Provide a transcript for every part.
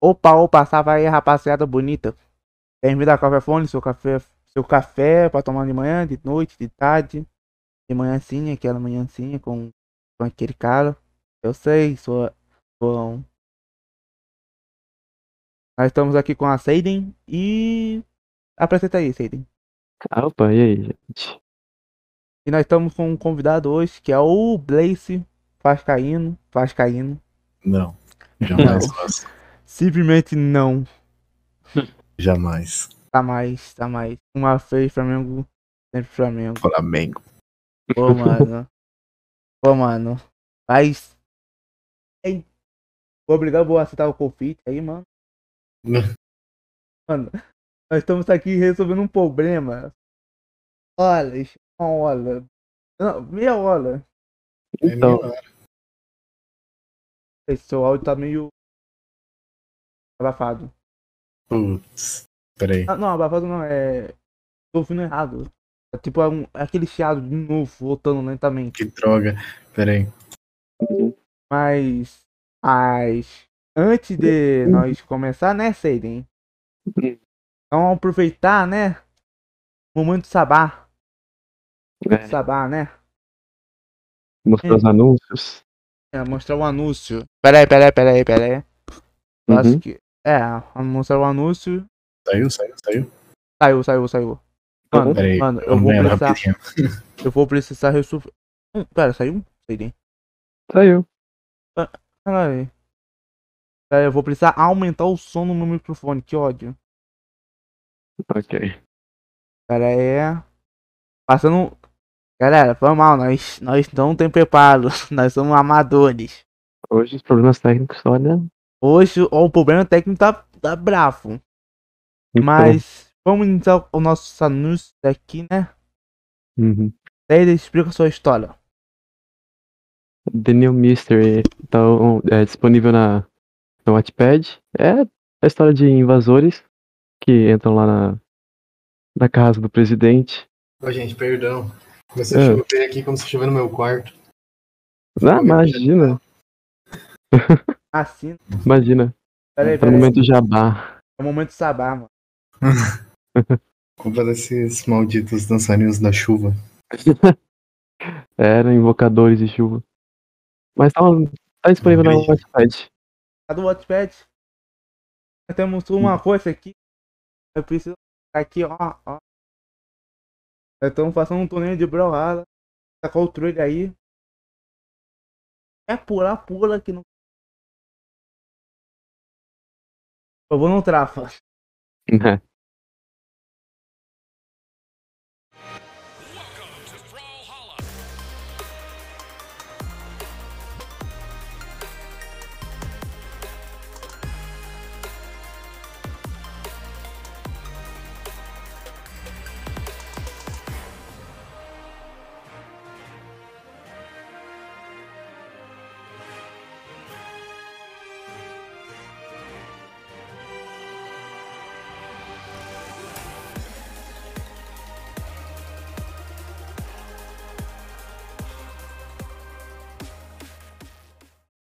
Opa, opa, salve aí, rapaziada bonita. Bem-vindo a Café Fone, seu café, seu café pra tomar de manhã, de noite, de tarde, de manhãzinha, aquela manhãzinha com, com aquele cara. Eu sei, sou, um- Nós estamos aqui com a Seiden e. Apresenta aí, Seiden. Ah, Opa, e aí, gente? E nós estamos com um convidado hoje, que é o Blaze Vascaíno. Vascaíno. Não, jamais faço. Simplesmente não. Jamais. Tá mais, tá mais. Uma vez Flamengo, sempre Flamengo. Flamengo. Pô, mano. Pô, mano. Mas. Vou obrigar vou aceitar o convite aí, mano. Mano, nós estamos aqui resolvendo um problema. Olha, uma hora. Não, meia hora. É Então, minha hora. Esse seu áudio tá meio. abafado. Putz. Peraí. Ah, não, abafado não, é. Tô ouvindo errado. É tipo é um, é aquele chiado de novo, voltando lentamente. Que droga. Peraí. Mas. Mas. Antes de nós começar, né, Seiden? Então vamos aproveitar, né? Momento sabá. É, Sabá, né? mostrar os anúncios. É, mostrar o anúncio. Peraí, peraí, peraí, peraí. Eu acho Uhum. que. É, mostrar o anúncio. Saiu, saiu, saiu. Saiu, saiu, saiu. Tá Mano. Peraí. mano, eu vou precisar. rapidinho. Eu vou precisar resolver. Hum, pera, saiu? Seiden. Saiu. Peraí. Peraí, eu vou precisar aumentar o som no meu microfone, que ódio. Ok. Pera aí. Passando. Galera, foi mal, nós, nós não tem preparo. Nós somos amadores. Hoje os problemas técnicos, olha. Hoje ó, o problema técnico tá, tá bravo. então, Mas vamos iniciar o nosso anúncio aqui, né? uhum. Daí ele explica a sua história. The New Mystery então, é disponível na, no Wattpad. É a história de invasores que entram lá na, na casa do presidente. Ô, gente, perdão. Começou a É. chover aqui como se chover no meu quarto. Ah, imagina, Assim. imagina. Pera aí, Tá pera no aí. momento jabá. É o momento sabá, mano. Culpa desses malditos dançarinos da chuva. Eram invocadores de chuva. Mas tá, tá disponível na Entendi. Wattpad. A do Wattpad. Temos uma coisa aqui. Eu preciso. Aqui, ó, ó. Nós estamos fazendo um torneio de Brawlhalla. Sacou o trailer aí. É pular, pula que não. Eu vou no trafa.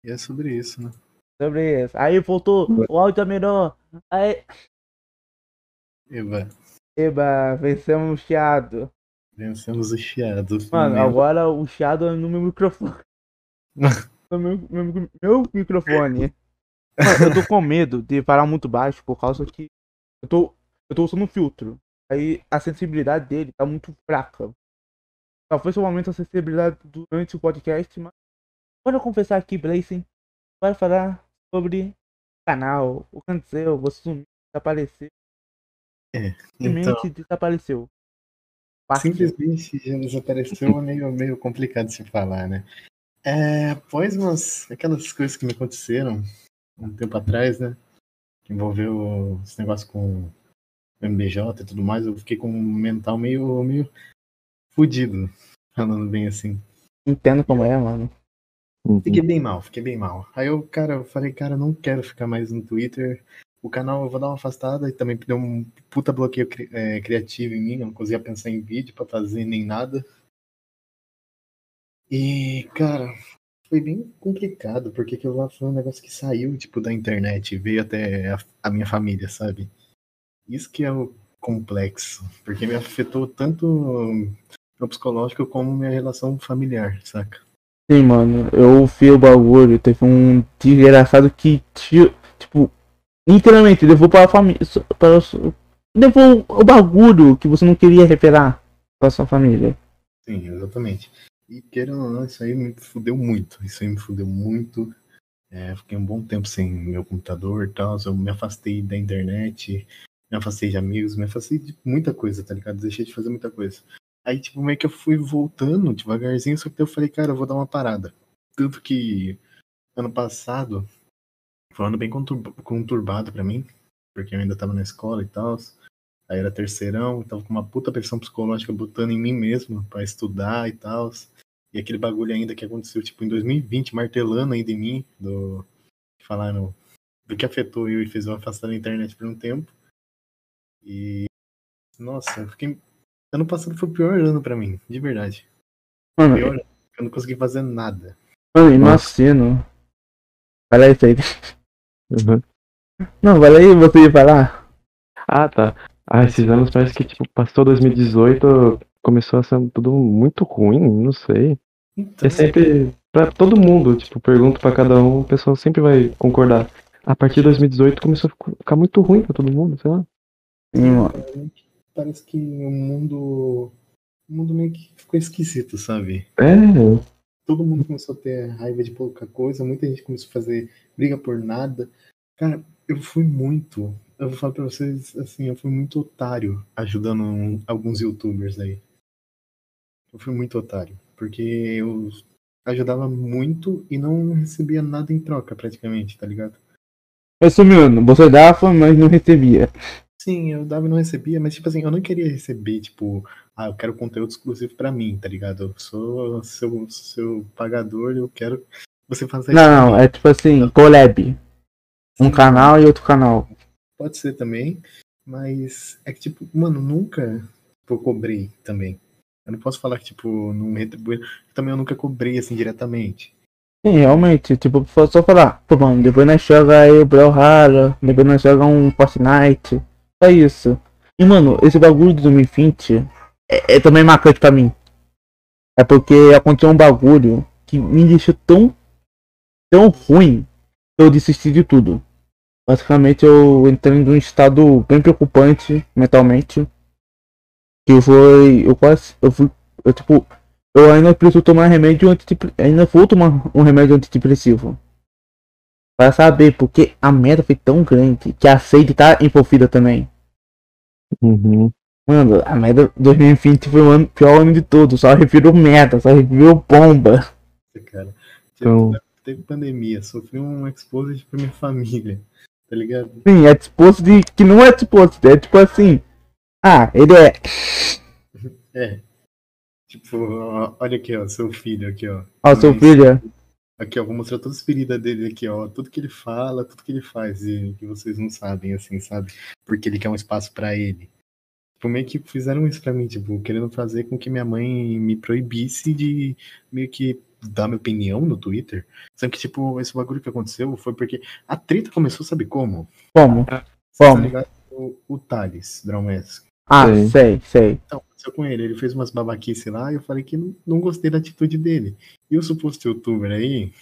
E é sobre isso, né? Sobre isso. Aí voltou. O áudio melhor. Aí. Eba, Eba, vencemos o chiado. vencemos o chiado. Mano, agora o chiado é no meu microfone. No meu, meu, meu microfone. Mano, eu tô com medo de parar muito baixo por causa que eu tô, eu tô usando filtro. Aí a sensibilidade dele tá muito fraca. Talvez eu aumente a sensibilidade durante o podcast, mas quando eu confessar aqui, Blazing, vai falar sobre o canal, o que aconteceu, você sumiu, desapareceu, Então, simplesmente desapareceu. Partiu. simplesmente já desapareceu é meio, meio complicado de se falar, né? É, após umas, aquelas coisas que me aconteceram um tempo atrás, né? Que envolveu esse negócio com o MBJ e tudo mais, eu fiquei com um mental meio, meio fudido, falando bem assim. Entendo como é, mano. Uhum. Fiquei bem mal, fiquei bem mal. Aí eu, cara, eu falei, cara, não quero ficar mais no Twitter. O canal eu vou dar uma afastada e também deu um puta bloqueio cri- é, criativo em mim, não conseguia pensar em vídeo pra fazer nem nada. E, cara, foi bem complicado, porque aquilo lá foi um negócio que saiu, tipo, da internet veio até a, a minha família, sabe? Isso que é o complexo, porque me afetou tanto no psicológico como minha relação familiar, saca? Sim, mano, eu vi o bagulho, teve um desgraçado que, ti- tipo, literalmente levou para a família, para levou o bagulho que você não queria revelar para sua família. Sim, exatamente. E querendo ou não, isso aí me fudeu muito. Isso aí me fudeu muito. É, fiquei um bom tempo sem meu computador e tal. Eu me afastei da internet, me afastei de amigos, me afastei de muita coisa, tá ligado? Deixei de fazer muita coisa. Aí, tipo, meio que eu fui voltando devagarzinho, só que eu falei, cara, eu vou dar uma parada. Tanto que ano passado foi um ano bem conturba- conturbado pra mim, porque eu ainda tava na escola e tal. Aí era terceirão, tava com uma puta pressão psicológica botando em mim mesmo pra estudar e tal. E aquele bagulho ainda que aconteceu, tipo, em 2020, martelando ainda em mim, do. Falaram do que afetou eu e fez eu afastar da internet por um tempo. E. Nossa, eu fiquei. Ano passado foi o pior ano pra mim, de verdade. Mano, Pior ano. Eu não consegui fazer nada. mano, Nossa. imagino. Vai lá, Felipe. Uhum. Não, vai lá aí, você ia falar. Ah, tá. Ah, esses anos parece que, tipo, passou 2018, começou a ser tudo muito ruim, não sei. Então, É sempre, pra todo mundo, tipo, pergunto pra cada um, o pessoal sempre vai concordar. A partir de 2018 começou a ficar- ficar muito ruim pra todo mundo, sei lá. Sim, mano. Parece que o mundo. O mundo meio que ficou esquisito, sabe? É, todo mundo começou a ter raiva de pouca coisa, muita gente começou a fazer briga por nada. Cara, eu fui muito. Eu vou falar pra vocês assim, eu fui muito otário ajudando um- alguns youtubers aí. Eu fui muito otário. Porque eu ajudava muito e não recebia nada em troca, praticamente, tá ligado? Resumindo, você dava, mas não recebia. Sim, eu dava e não recebia, mas tipo assim, eu não queria receber, tipo, ah, eu quero conteúdo exclusivo pra mim, tá ligado? Eu sou seu, seu pagador, eu quero que você pra Não, mim. é tipo assim, collab. Um Sim, canal e outro canal. Pode ser também, mas é que, tipo, mano, nunca eu cobrei também. Eu não posso falar que, tipo, não retribui. Também eu nunca cobrei, assim, diretamente. Sim, realmente, tipo, só falar, pô mano, depois nós joga aí o Brawlhalla, depois nós joga um Fortnite. Só isso. E mano, esse bagulho de 2020 é, é também marcante pra mim. É porque aconteceu um bagulho que me deixou tão, tão ruim que eu desisti de tudo. Basicamente eu entrei num estado bem preocupante mentalmente. Que foi. Eu quase. Eu fui. Eu tipo. Eu ainda preciso tomar remédio antidepressivo. Ainda vou tomar um remédio antidepressivo. Pra saber, porque a merda foi tão grande que a sede tá envolvida também. uhum. Mano, a merda 2020 foi o ano, pior ano de todos. Só revirou merda, só revirou bomba. Cara, Então- Tipo, teve pandemia, sofri um exposed pra minha família, tá ligado? Sim, é disposto de. Que não é disposto, é tipo assim. Ah, ele é. É. Tipo, ó, olha aqui, ó, seu filho aqui, ó. Ó, seu filho. Aqui, ó, vou mostrar todas as feridas dele aqui, ó. Tudo que ele fala, tudo que ele faz, e que vocês não sabem, assim, sabe? Porque ele quer um espaço pra ele. Tipo, meio que fizeram isso pra mim, tipo, querendo fazer com que minha mãe me proibisse de meio que dar minha opinião no Twitter. Sendo que, tipo, esse bagulho que aconteceu foi porque a treta começou, sabe como? Como? Você Como? tá ligado? O, o Thales, Draumes. Ah, Sei. sei, sei. Então, aconteceu com ele. Ele fez umas babaquice lá e eu falei que não, não gostei da atitude dele. E o suposto youtuber aí,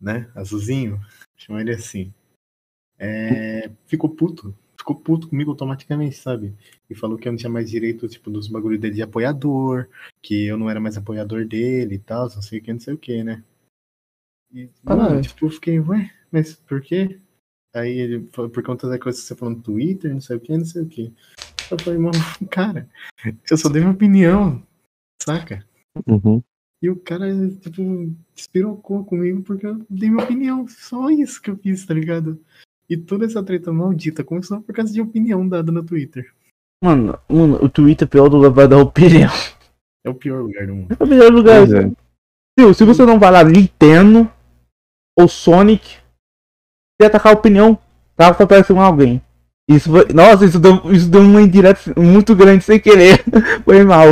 né, Azulzinho, chama ele assim, é, ficou puto. Ficou puto comigo automaticamente, sabe? E falou que eu não tinha mais direito, tipo, dos bagulhos dele de apoiador, que eu não era mais apoiador dele e tal, não sei o que, não sei o que, né? E, mano, Caralho. tipo, eu fiquei, ué, mas por quê? Aí ele falou, por conta da coisa que você falou no Twitter, não sei o que, não sei o que. Eu falei, mano, cara, eu só dei minha opinião, saca? Uhum. E o cara, tipo, despirocou comigo porque eu dei minha opinião. Só isso que eu fiz, tá ligado? E toda essa treta maldita começou por causa de opinião dada no Twitter. Mano, mano, o Twitter é pior do lugar da opinião. É o pior lugar do mundo. É o melhor lugar. Pois é. Viu, se você não vai lá Nintendo ou Sonic e atacar a opinião, tá? Vai aparecer um alguém. Isso foi. Nossa, isso deu, isso deu uma indireta muito grande sem querer. Foi mal.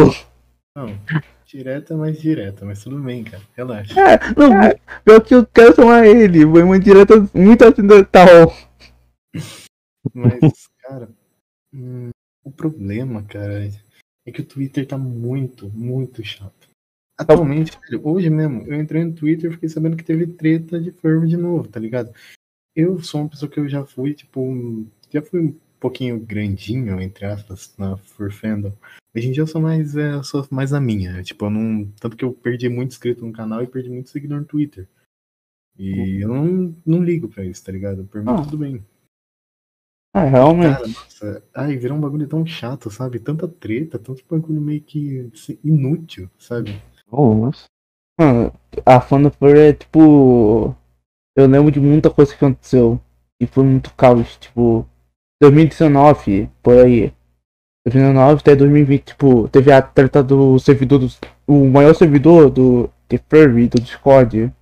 Não. Direta, mas direta, mas tudo bem, cara. Relaxa. É, não, pior que eu quero chamar ele. Foi uma direta muito acidental. Mas, cara, hum, o problema, cara, é que o Twitter tá muito, muito chato. Atualmente, velho, hoje mesmo, eu entrei no Twitter e fiquei sabendo que teve treta de fervo de novo, tá ligado? Eu sou uma pessoa que eu já fui, tipo, um- já fui um pouquinho grandinho, entre aspas, na Furfandom. Hoje em dia eu sou mais, é, eu sou mais a minha. Tipo, eu não. Tanto que eu perdi muito inscrito no canal e perdi muito seguidor no Twitter. E eu não, não ligo pra isso, tá ligado? Por mim, Ah. tudo bem. É, realmente. Cara, nossa, ai, virou um bagulho tão chato, sabe? Tanta treta, tanto bagulho meio que inútil, sabe? Nossa. Mano, a Fanfare é tipo. Eu lembro de muita coisa que aconteceu. E foi muito caos. Tipo, 2019, por aí. 2019 até 2020, tipo, teve a treta do servidor do. O maior servidor do The Furry, do Discord.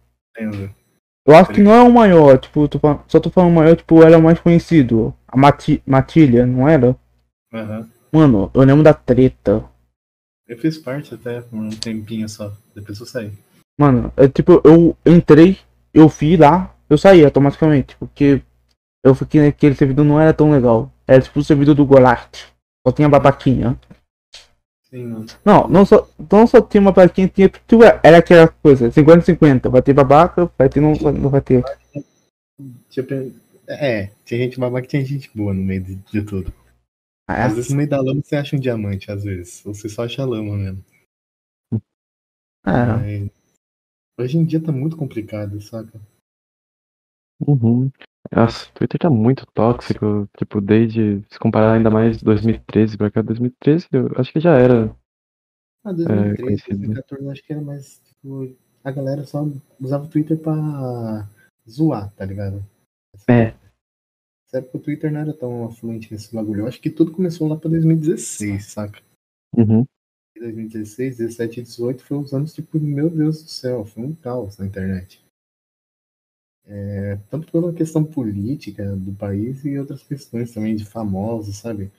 Eu acho que não é o maior, tipo, tô só tô falando o maior, tipo, era o mais conhecido. A Mati, Matilha, não era? Aham. Mano, eu lembro da treta. Eu fiz parte até por um tempinho só, depois eu saí. Mano, é tipo, eu entrei, eu fui lá, eu saí automaticamente, porque eu fiquei naquele servidor não era tão legal. Era tipo o servidor do Golart. Só tinha babaquinha. Sim, mano. Não, não só, não só tinha uma babaquinha, tinha tipo, era aquela coisa, 50-50. Vai ter babaca, vai ter não, não vai ter. É, tinha gente babaca tinha gente boa no meio de, de tudo. Ah, Às vezes no meio da lama você acha um diamante, às vezes. Ou você só acha lama mesmo. é, Mas Hoje em dia tá muito complicado, saca? Uhum. Nossa, o Twitter tá muito tóxico, tipo, desde, se comparar ainda mais 2013 pra cá, 2013 eu acho que já era. Ah, 2013, conhecido, né? 2014, eu acho que era mais, tipo, a galera só usava o Twitter pra zoar, tá ligado? É. Nessa época o Twitter não era tão afluente nesse bagulho. Eu acho que tudo começou lá pra 2016, saca? Uhum. 2016, 17 e 18 foi os anos, tipo, meu Deus do céu, foi um caos na internet. É, tanto pela questão política do país e outras questões também de famosos, sabe?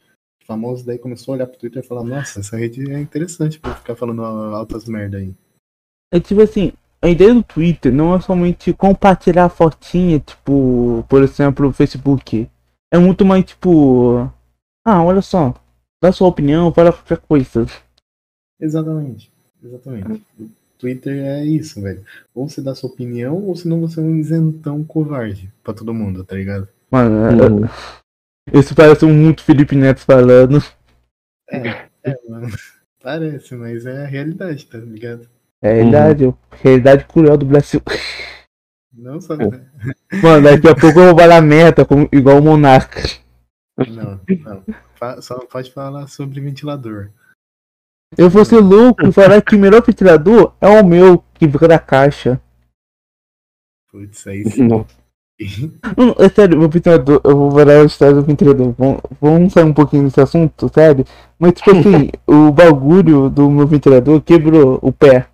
Famosos daí começou a olhar pro Twitter e falar, nossa, essa rede é interessante pra ficar falando altas merda aí. É tipo assim, a ideia do Twitter não é somente compartilhar fotinha, tipo, por exemplo, o Facebook. É muito mais tipo. Ah, olha só, dá sua opinião, fala qualquer coisa. Exatamente, exatamente. Twitter é isso, velho. Ou você dá sua opinião, ou senão você é um isentão covarde pra todo mundo, tá ligado? Mano, Uhum. isso parece um muito Felipe Neto falando. É, é, mano. Parece, mas é a realidade, tá ligado? É a realidade, a realidade cruel do Brasil. Não só. Mano, daqui a pouco eu vou falar merda, como, igual o Monarca. Não, não. Fa- Só pode falar sobre ventilador. Eu vou ser louco e falar que o melhor ventilador é o meu, que fica da caixa. Putz, aí sim. Nossa. Não, é sério, meu ventilador, eu vou falar a história do ventilador. Vamos, vamos sair um pouquinho desse assunto, sério. Mas tipo assim, o bagulho do meu ventilador quebrou o pé.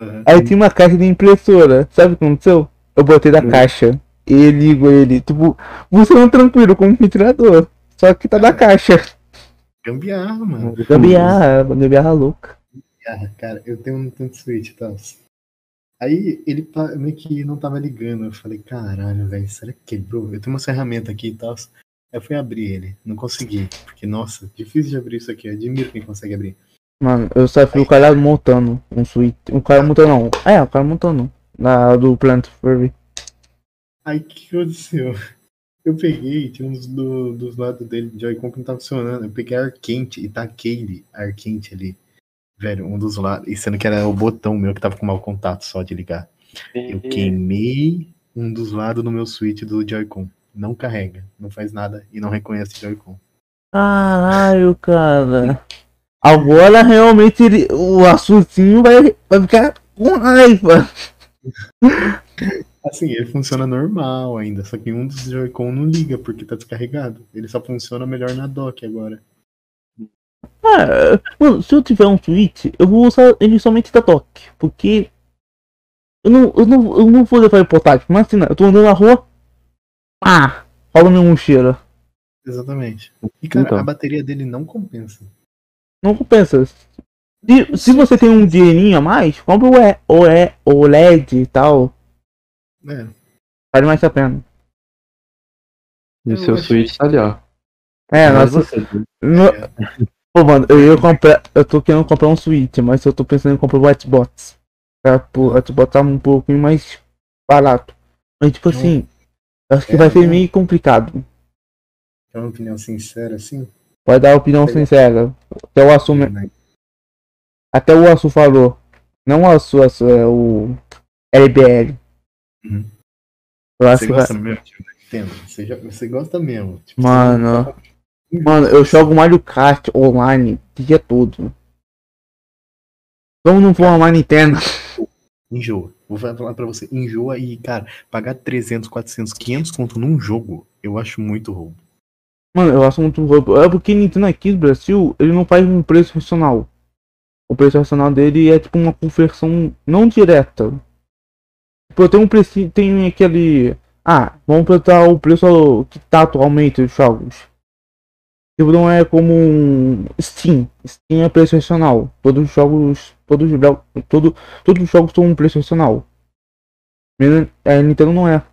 Aham. Aí tinha uma caixa de impressora. Sabe o que aconteceu? Eu botei da Hum. caixa. E ligo ele. Tipo, funciona tranquilo como ventilador. Só que tá da caixa. Gambiarra, mano. Gambiarra, gambiarra louca. Gambiarra, cara, eu tenho um Nintendo Switch tal. Aí ele meio que não tava ligando. Eu falei, caralho, velho, será que quebrou? Eu tenho uma ferramenta aqui e tal. Eu fui abrir ele. Não consegui. Porque, nossa, difícil de abrir isso aqui. Eu admiro quem consegue abrir. Mano, eu só vi o cara montando um suíte. Um cara montando não. É, o cara montando. Na do Plant Furry. Aí o que que aconteceu? Eu peguei, tinha uns do, dos lados dele de Joy-Con que não tava funcionando. Eu peguei ar quente e taquei ele, ar quente ali. Velho, um dos lados. E sendo que era o botão meu que tava com mau contato só de ligar. Eu queimei um dos lados no meu switch do Joy-Con. Não carrega, não faz nada e não reconhece Joy-Con. Caralho, cara. Agora realmente ele, o assuntinho vai, vai ficar com raiva. Assim, ele funciona normal ainda, só que um dos Joy-Con não liga porque tá descarregado. Ele só funciona melhor na dock agora. Ah, mano, se eu tiver um Switch, eu vou usar ele somente da dock. Porque eu não, eu não, eu não vou levar ele portátil. Mas assim, eu tô andando na rua. Ah, rouba minha mochila. Exatamente. E cara, Então. a bateria dele não compensa. Não compensa. Se, se você tem um dinheirinho a mais, compra o, E- o, E- o LED e tal. É, Vale mais a pena. E o Eu seu Switch tá ali, ó. É, Mas nossa. você, no- é. Pô, mano, eu ia comprar. Eu tô querendo comprar um Switch, mas eu tô pensando em comprar o Whitebox. É, pô, o Whitebox tá um pouquinho mais barato. Mas tipo Então, assim, acho que é, vai ser né? meio complicado. é uma opinião sincera, assim. Pode dar opinião sincera. Até o né? até o Açu falou. Não o Açu é o LBL. Uhum. Eu acho Você que vai. gosta mesmo, tipo, entendo. Você, já- você gosta mesmo. Tipo, Mano. Mano, eu jogo Mario Kart online o dia todo. Como não for uma Nintendo? Enjoa. Vou falar pra você. Enjoa e, cara, pagar 300, 400, 500 conto num jogo, eu acho muito roubo. Mano, eu acho muito roubo. É porque Nintendo aqui no Brasil, ele não faz um preço racional. O preço racional dele é tipo uma conversão não direta. Tipo, eu tenho um preço. Tem aquele. Ah, vamos botar o preço que tá atualmente os jogos. Tipo, não é como um Steam. Steam é preço racional. Todos os jogos. Todos, todo, todos os jogos são um preço racional. A Nintendo não é.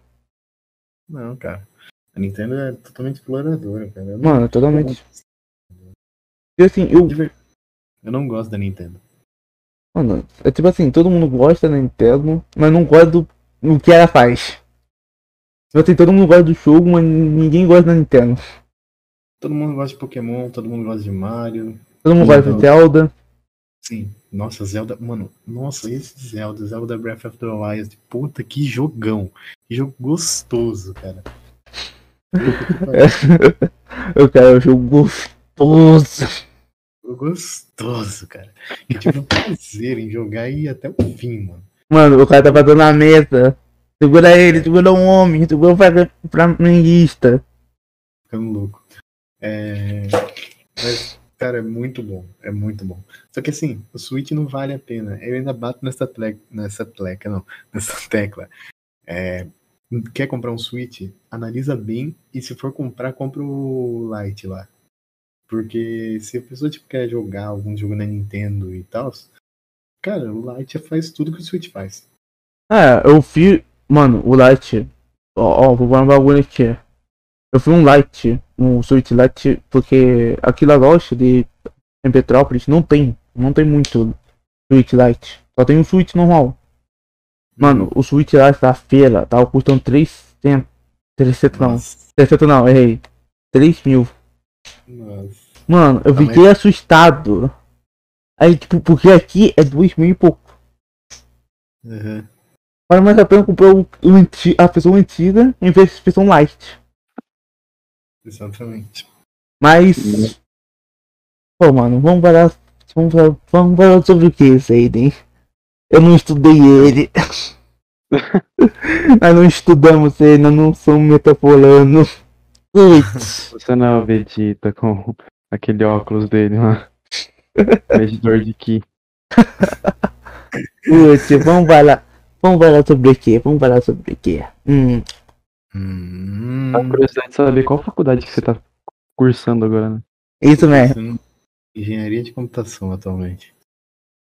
Não, cara. A Nintendo é totalmente exploradora, cara. Mano, totalmente. E assim, eu, eu não gosto da Nintendo. Mano, é tipo assim, todo mundo gosta da Nintendo, mas não gosta do, do que ela faz. Tipo assim, todo mundo gosta do jogo, mas ninguém gosta da Nintendo. Todo mundo gosta de Pokémon, todo mundo gosta de Mario. Todo mundo gosta de. Zelda. Sim. Nossa, Zelda. Mano, nossa, esse Zelda, Zelda Breath of the Wild. Puta, que jogão. Que jogo gostoso, cara. Eu quero um jogo gostoso. Jogo gostoso, cara. Eu tive um prazer em jogar e ir até o fim, mano. Mano, o cara tá batendo na mesa. Segura ele, segura um homem, segura o flamenguista. Ficando louco. É... Mas, cara, é muito bom. É muito bom. Só que assim, o Switch não vale a pena. Eu ainda bato nessa tecla, nessa tecla, não, nessa tecla. É, Quer comprar um Switch? Analisa bem e se for comprar, compra o Lite lá. Porque se a pessoa tipo, quer jogar algum jogo na Nintendo e tal, cara, o Lite faz tudo que o Switch faz. É, eu fui. Mano, o Lite. Ó, ó, vou falar um bagulho aqui. Eu fui um Lite, um Switch Lite, porque aqui na loja de em Petrópolis não tem. Não tem muito Switch Lite. Só tem um Switch normal. Mano, o Switch Lite da feira tava custando 300. 300 não. Nossa, 300 não, errei. 3 mil. nossa. Mano, eu Tá, fiquei assustado. Aí, tipo, porque aqui é 2 mil e pouco. Uhum. Vale mais a pena comprar o, o a versão antiga em vez de versão light. Exatamente. Mas. Pô, mano, vamos falar. Vamos falar, vamos falar sobre o que, Seiden? Eu não estudei ele. nós não estudamos ele, nós não somos metaforando. Putz. você não é o Vegeta com aquele óculos dele lá. Medidor de Ki. Putz, vamos falar. Vamos falar sobre o que? Vamos falar sobre o que? Hum. Hum, A curiosidade de saber qual faculdade que você tá cursando agora, né? Isso mesmo. Engenharia de computação atualmente.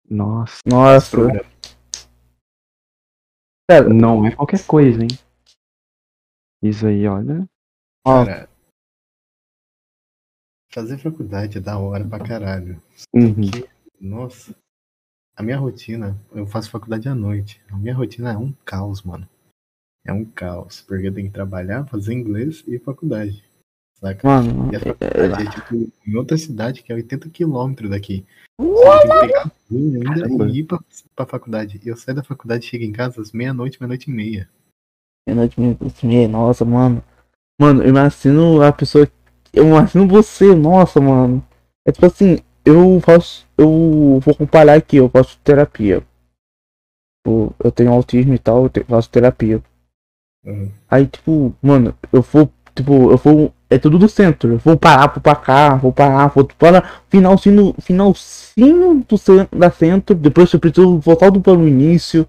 Nossa, Nossa. Pera, não é qualquer coisa, hein? Isso aí, olha. Cara, fazer faculdade é da hora pra caralho. Uhum. Nossa. A minha rotina, eu faço faculdade à noite. A minha rotina é um caos, mano. É um caos. Porque eu tenho que trabalhar, fazer inglês e faculdade. Saca? mano. E a é- faculdade é tipo em outra cidade que é 80 quilômetros daqui. Você tem que pegar ainda Caramba. e ir pra, pra faculdade. E eu saio da faculdade e chego em casa às meia-noite, meia-noite e meia. Meia-noite, meia-noite e meia, nossa, mano. Mano, eu imagino a pessoa. Eu imagino você, nossa, mano. É tipo assim, eu faço. Eu vou comparar aqui, eu faço terapia. Tipo, eu tenho autismo e tal, eu te- faço terapia. Uhum. Aí, tipo, mano, eu vou. Tipo, eu vou. É tudo do centro. Eu vou parar, vou pra cá, vou parar, vou para finalzinho, finalzinho do centro, da centro. Depois eu preciso voltar do para o início.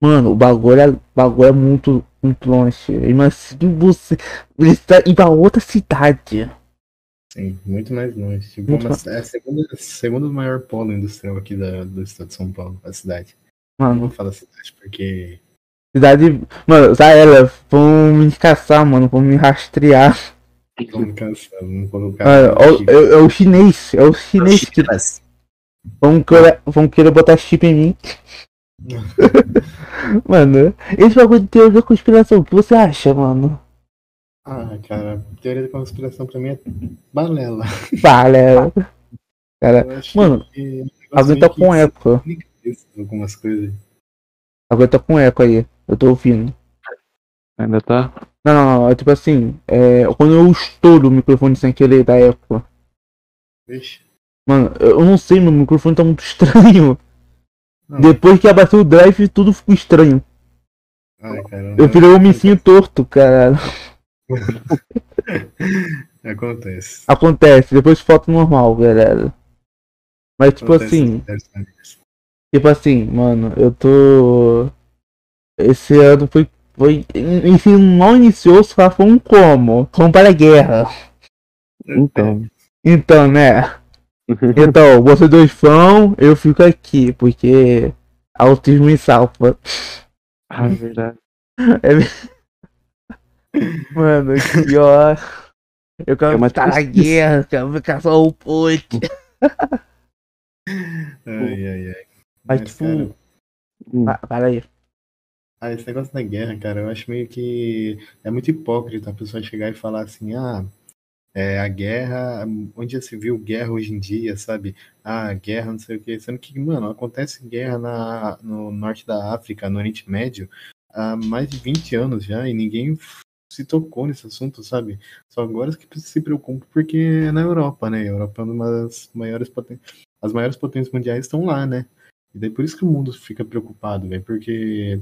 Mano, o bagulho é, bagulho é muito, muito longe. Imagina você precisa ir pra outra cidade. Sim, muito mais longe. Tipo, Muito uma, é a segunda, segundo maior polo industrial aqui da, do estado de São Paulo, a cidade. Não Mano, vou falar cidade porque. cidade. Mano, já era. Vão me caçar, mano. Vão me rastrear. Vamos cansar, vamos colocar. Mano, é, o- é- é o chinês. É o chinês que vão querer, vão querer botar chip em mim. Mano, esse bagulho de teoria da conspiração, o que você acha, mano? Ah, cara, teoria da conspiração pra mim é balela. Valeu. Cara, Mano, que é alguém tá que com eco. Algumas coisas. Alguém tá com eco aí. Eu tô ouvindo. Ainda tá? Não, não, não. É tipo assim, é, quando eu estouro o microfone sem querer da eco. Vixe. Mano, eu não sei, meu microfone tá muito estranho. Não. Depois que abateu o drive, tudo ficou estranho. Ai. Eu virei um homicinho torto, cara. Acontece. Acontece, depois foto normal, galera. Mas tipo Acontece, assim, acontece, acontece. tipo assim, mano, eu tô. Esse ano foi. Foi. Enfim, não iniciou, só foi um como. Como para a guerra. Então. Então, né? Então, vocês dois vão, eu fico aqui, porque autismo me salva. ah, é verdade. Mano, que pior. Eu quero É uma ficar na guerra, quero ficar só o Putin. Ai, ai, ai. Mas, Mas, tipo, cara, Hum, Ah, Para aí. Ah, esse negócio da guerra, cara, eu acho meio que é muito hipócrita a pessoa chegar e falar assim, ah, é, a guerra, onde já se viu guerra hoje em dia, sabe? Ah, guerra, não sei o quê. Sendo que, mano, acontece guerra na, no norte da África, no Oriente Médio, há mais de 20 anos já, e ninguém se tocou nesse assunto, sabe? Só agora que se preocupa porque é na Europa, né? A Europa é uma das maiores potências, as maiores potências mundiais estão lá, né? E daí por isso que o mundo fica preocupado, velho, porque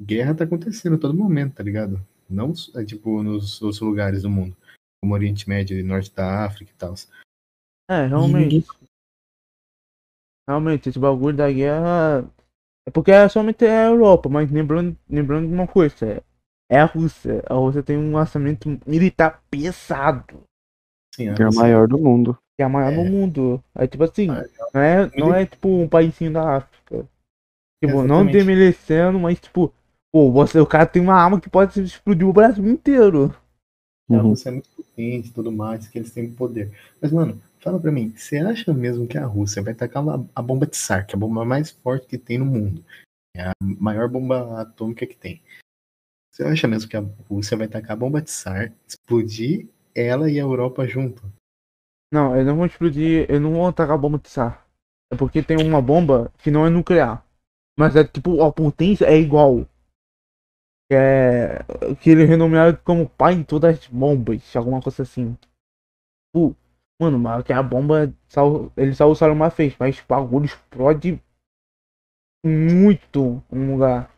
guerra tá acontecendo a todo momento, tá ligado? Não é, tipo nos outros lugares do mundo, como Oriente Médio e Norte da África e tal. É, realmente. Realmente, esse bagulho da guerra. É porque é somente a Europa, mas lembrando, lembrando de uma coisa, é- a Rússia. A Rússia tem um orçamento militar pesado, Sim, a que é a maior do mundo. que é a maior É. no mundo. É tipo assim, Ah, não é, não é tipo um paísinho da África. Tipo, não Exatamente. desmerecendo, mas tipo, pô, você, o cara tem uma arma que pode explodir o Brasil inteiro. A Uhum. Rússia é muito potente e tudo mais, que eles têm poder. Mas, mano, fala pra mim, você acha mesmo que a Rússia vai tacar uma- a bomba de SAR, que é a bomba mais forte que tem no mundo? É a maior bomba atômica que tem. Você acha mesmo que a Rússia vai tacar a bomba de SAR, explodir ela e a Europa junto? Não, eles não vão explodir, eles não vão atacar a bomba de SAR. É porque tem uma bomba que não é nuclear. Mas é tipo, a potência é igual. Que é. Que ele é renomeado como pai de todas as bombas, alguma coisa assim. Tipo, mano, mas que a bomba ele só usaram uma vez, mas o bagulho explode muito um lugar.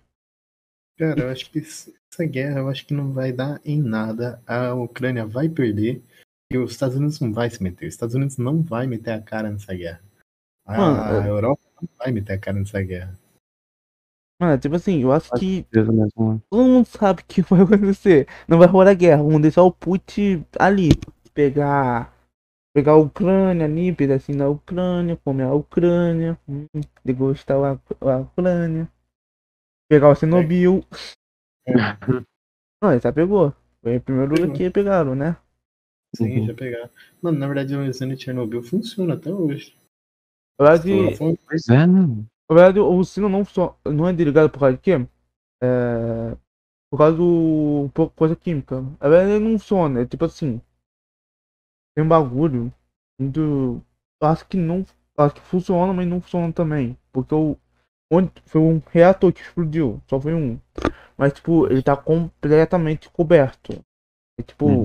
Cara, eu acho que essa guerra eu acho que não vai dar em nada. A Ucrânia vai perder e os Estados Unidos não vai se meter. Os Estados Unidos não vai meter a cara nessa guerra. A Mano, é- Europa não vai meter a cara nessa guerra. Mano, tipo assim, eu acho que mesmo. todo mundo sabe que vai acontecer. Não vai rolar guerra. Vamos deixar o Putin ali. Pegar. Pegar a Ucrânia ali, pedacinho da Ucrânia, comer a Ucrânia, hum, degustar a, a Ucrânia. Pegar o Chernobyl. Não, ele já pegou. Foi o primeiro lugar Pegou. que pegaram, né? Sim, Uhum. já pegar. Mano, na verdade, o exame de Chernobyl funciona até hoje. Na verdade, Foi- Pois é, né? Na verdade o sino não, só, não é desligado por causa de quê? É, por causa do. por coisa química. Na verdade ele não funciona, é tipo assim. Tem um bagulho muito. Eu acho que não. Acho que funciona, mas não funciona também. Porque o. Onde foi um reator que explodiu. Só foi um. Mas tipo, ele tá completamente coberto. É, tipo, Hum.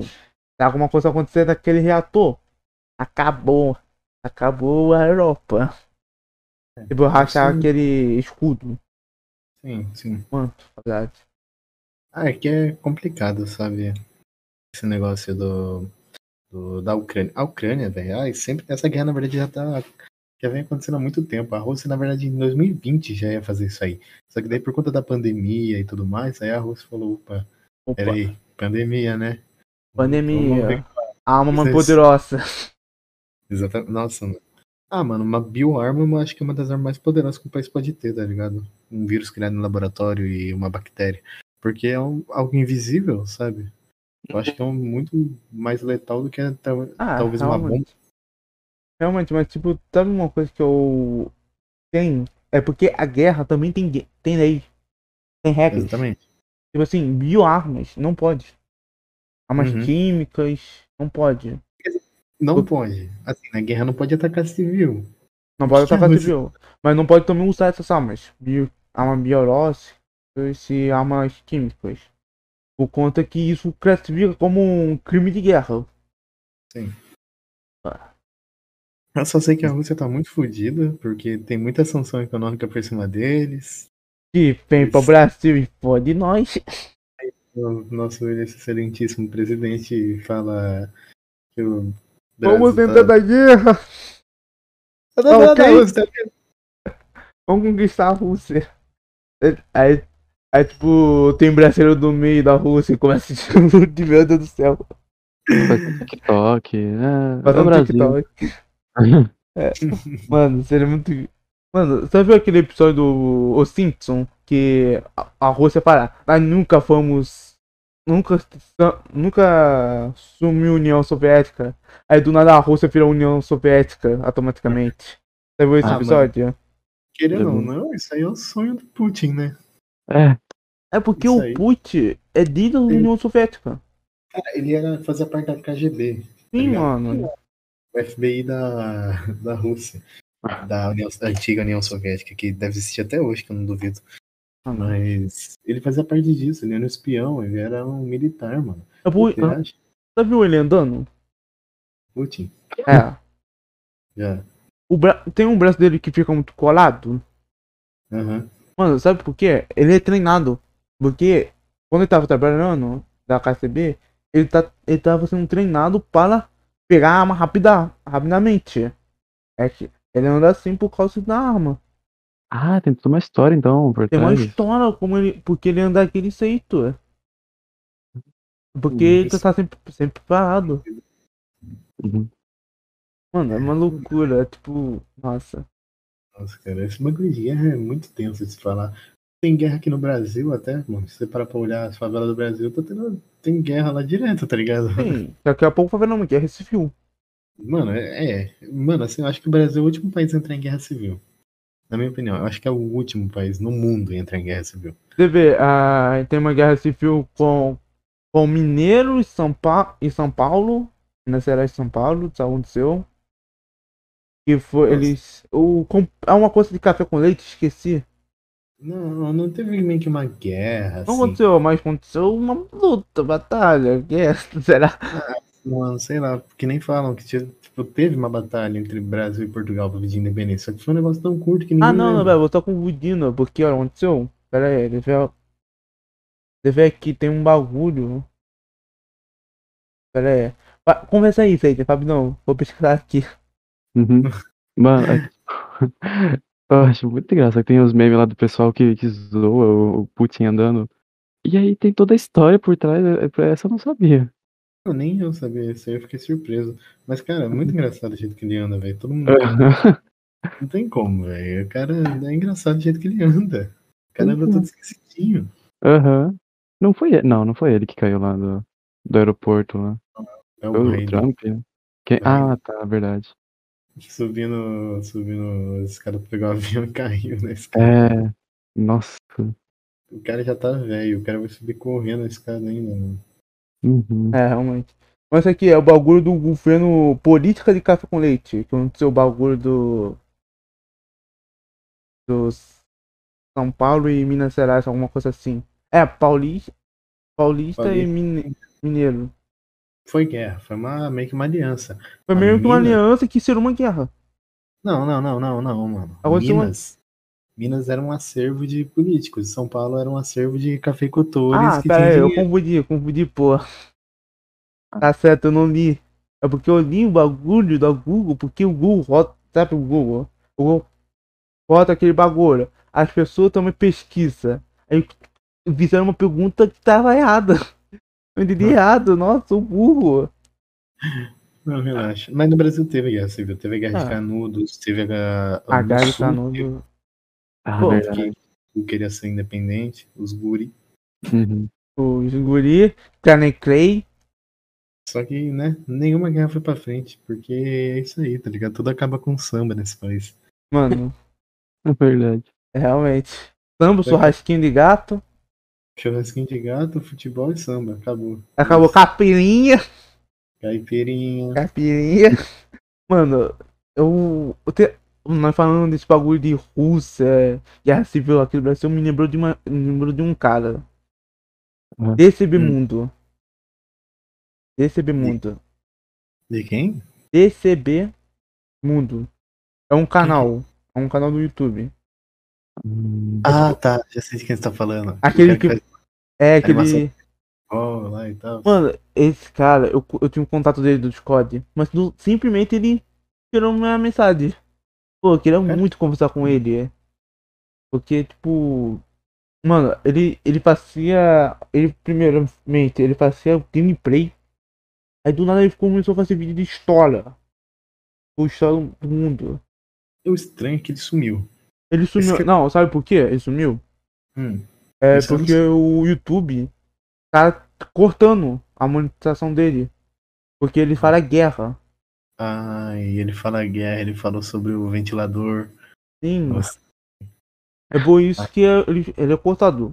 alguma coisa acontecer naquele reator. Acabou. Acabou a Europa. Tipo, rachar Sim. aquele escudo. Sim, sim. Mano, verdade. Ah, é que é complicado, sabe? Esse negócio do, do- da Ucrânia. A Ucrânia, velho, ai, sempre essa guerra na verdade já tá já vem acontecendo há muito tempo. A Rússia, na verdade, em 2020 já ia fazer isso aí. Só que daí por conta da pandemia e tudo mais, aí a Rússia falou, opa, Opa, peraí, pandemia, né? pandemia. Vamos ver- A arma mais Isso. poderosa. Exatamente. Nossa, mano. Ah, mano, uma bioarma eu acho que é uma das armas mais poderosas que o país pode ter, tá ligado? Um vírus criado no laboratório e uma bactéria. Porque é um- algo invisível, sabe? Eu acho que é um, muito mais letal do que Ah, talvez uma bomba. realmente. Mas tipo, sabe uma coisa que eu tenho? É porque a guerra também tem, tem lei. Tem regras. Exatamente. Tipo assim, bioarmas, não pode. Armas Uhum. químicas, não pode. Não pode. Assim, na guerra não pode atacar civil. Não pode atacar civil. Mas não pode também usar essas armas. Bio, armas biológicas e armas químicas. Por conta que isso classifica como um crime de guerra. Eu só sei que a Rússia tá muito fodida, porque tem muita sanção econômica por cima deles. Que vem pro. Brasil e fode nós. O nosso excelentíssimo presidente fala que o Vamos entrar na guerra. Tá... Não, não, Ok. não, tá- Vamos conquistar a Rússia. Aí, aí tipo, tem brasileiro do meio da Rússia e começa a de meu Deus do céu. TikTok. É, é Fazendo o Brasil. TikTok. É, mano, seria muito. Mano, você viu aquele episódio do Os Simpson que a, a Rússia fala, nós nunca fomos. Nunca. Nunca sumiu a União Soviética. Aí do nada a Rússia vira a União Soviética automaticamente. Você viu esse Ah, mano. episódio? Querendo ou não, isso aí é o sonho do Putin, né? É, É porque o. Putin é líder da. União Soviética. Cara, ele era fazer parte da KGB, Sim, ligado? mano. o FBI da, da Rússia, da, União- da antiga União Soviética, que deve existir até hoje, que eu não duvido. Mas ele fazia parte disso, ele era um espião, ele era um militar, mano. Eu vou- Você? Você viu ele andando? Putin, É. já. O bra... Tem um braço dele que fica muito colado. Aham. Mano, sabe por quê? Ele é treinado. Porque quando ele tava trabalhando da KCB, ele, tá... ele tava sendo treinado para pegar a arma rapida... rapidamente. É que ele anda assim por causa da arma. Ah, tem toda uma história então por Tem uma trás. história como ele. Porque ele anda daquele jeito. Porque Hum, ele tá sempre, sempre parado. Uhum. Mano, é uma loucura. É tipo. Nossa. Nossa, cara, esse bagulho de guerra é muito tenso de se falar. Tem guerra aqui no Brasil até, mano. Se você parar pra olhar as favelas do Brasil, tá tendo, tem guerra lá direto, tá ligado? Sim, daqui a pouco vai ver uma guerra civil. Mano, é, é. Mano, assim, eu acho que o Brasil é o último país a entrar em guerra civil. Na minha opinião, eu acho que é o último país no mundo a entrar em guerra civil. Você vê, ah, tem uma guerra civil com, com Mineiro e São, pa e São Paulo. Minas Gerais São Paulo, isso aconteceu. Que foi, Nossa. eles. O, com, é uma coisa de café com leite, esqueci. Não, não teve meio que uma guerra, Não assim. aconteceu, mas aconteceu uma luta, batalha, guerra, será? Mano, sei lá, que nem falam que tinha- tipo, teve uma batalha entre Brasil e Portugal pra pedir independência. Só que foi um negócio tão curto que ninguém Ah, não, não, lembra. velho, eu tô confundindo, porque olha, aconteceu. Pera aí, deixa eu. Deixa eu ver aqui, tem um bagulho. Pera aí. Vai, Conversa aí, Seita, Fábio, não, vou pesquisar aqui. Uhum. Mano, é- eu acho muito engraçado que tem os memes lá do pessoal que, que zoa o, Putin andando. E aí tem toda a história por trás, é- é- essa eu não sabia. Eu nem eu sabia isso aí, eu fiquei surpreso. Mas, cara, é muito engraçado o jeito que ele anda, velho. Todo mundo. Não tem como, velho. O cara é engraçado o jeito que ele anda. O cara anda todo esquecidinho. Aham. Não foi ele, não, não foi ele que caiu lá do, do aeroporto lá. É o o Trump? né? Quem- Ah, tá, verdade. subindo, subindo. Esse cara pegou o avião e caiu na escada. É. Nossa. O cara já tá velho, o cara vai subir correndo a escada ainda, mano. Uhum. É, realmente. Mas aqui é o bagulho do governo política de café com leite. Que aconteceu o bagulho do. Dos. São Paulo e Minas Gerais, alguma coisa assim. É, Paulista. Paulista, e Paulista. Mine- Mineiro. Foi guerra, foi uma, meio que uma aliança. Foi A meio que uma Minas- aliança que será uma guerra. Não, não, não, não, não, mano. Aconteceu uma- Minas. Era um acervo de políticos. São Paulo era um acervo de cafeicultores Ah, que pera aí, tinham eu confundi, eu confundi, pô. Tá certo, eu não li. É porque eu li o bagulho da Google, porque o Google rota, sabe o Google? O Google rota aquele bagulho. As pessoas também pesquisam. Aí fizeram uma pergunta que tava errada. Eu entendi Ah. errado, nossa, o burro. Não, relaxa. Mas no Brasil teve guerra civil. Teve a guerra Ah. de Canudos, teve a. A Gary Sul, tá no. Ah, verdade. que queria ser independente, os guri. Uhum. Os guri, Kanye Clay. Só que, né, nenhuma guerra foi pra frente, porque é isso aí, tá ligado? Tudo acaba com samba nesse país. Mano, É verdade. realmente. Samba, churrasquinho de gato. Churrasquinho de gato, futebol e samba, acabou. Acabou Isso. capirinha. Caipirinha. Capirinha. Mano, eu. eu te, nós falando desse bagulho de Rússia, guerra civil aqui no Brasil, me lembrou de, uma, me lembrou de um cara. Ah. DCB Hum. Mundo. DCB Mundo. De quem? DCB Mundo. É um canal. É um canal do YouTube. Hum, Ah, tá. Já sei de quem você tá falando. Aquele cara que- É aquele. Faz lá e tal. Mano, esse cara, eu, eu tinha um contato dele do Discord, mas do- simplesmente ele tirou minha mensagem. Pô, eu queria É? muito conversar com ele. é. Porque, tipo. Mano, ele, ele fazia. Ele, primeiramente, ele fazia gameplay. Aí do nada ele começou a fazer vídeo de história. O história do mundo. O estranho é que ele sumiu. Ele sumiu. que- Não, sabe por quê? Ele sumiu? Hum. É Isso não porque o YouTube tá cortando a monetização dele. Porque ele fala guerra. Ah, e ele fala guerra, ele falou sobre o ventilador. Sim. Nossa. É por isso que ele, ele é cortador.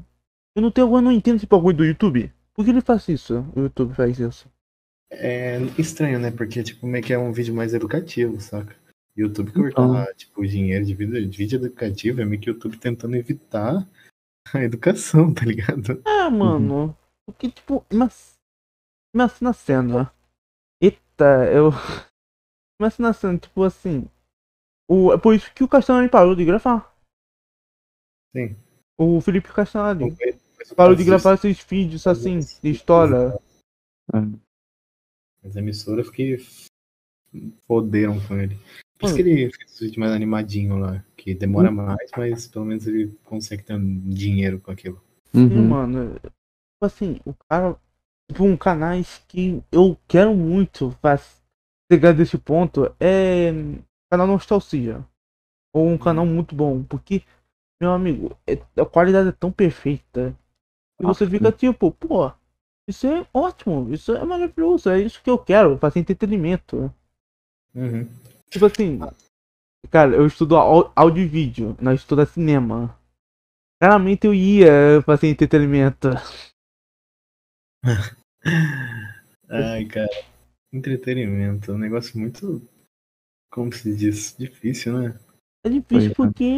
Eu não tenho, eu não entendo esse bagulho do YouTube. Por que ele faz isso? O YouTube faz isso. É estranho, né? Porque, tipo, meio que é um vídeo mais educativo, saca? YouTube Então. cortar, tipo, o dinheiro de vídeo, de vídeo educativo é meio que o YouTube tentando evitar a educação, tá ligado? É, mano. Porque, tipo, mas. Imagina a cena. Eita, eu. Imagina a cena, tipo assim. O, é por isso que o Castanhari parou de gravar. Sim. O Felipe Castanhari. O Parou de gravar esses vídeos assim, de história. As emissoras que foderam com ele. Por isso Mano. que ele fez esse vídeo mais animadinho lá. Que demora mais, mas pelo menos ele consegue ter um dinheiro com aquilo. Sim, Uhum. mano. Tipo assim, o cara. Tipo, um canais que eu quero muito faz, chegar desse ponto é. Canal Nostalgia. Ou um canal muito bom. Porque, meu amigo, é- a qualidade é tão perfeita. E você fica tipo, pô, isso é ótimo, isso é maravilhoso, é isso que eu quero, fazer entretenimento. Uhum. Tipo assim, cara, eu estudo áudio e vídeo, nós estuda cinema. Claramente eu ia fazer entretenimento. Ai, cara. Entretenimento. É um negócio muito. Como se diz? Difícil, né? É difícil Pois é. porque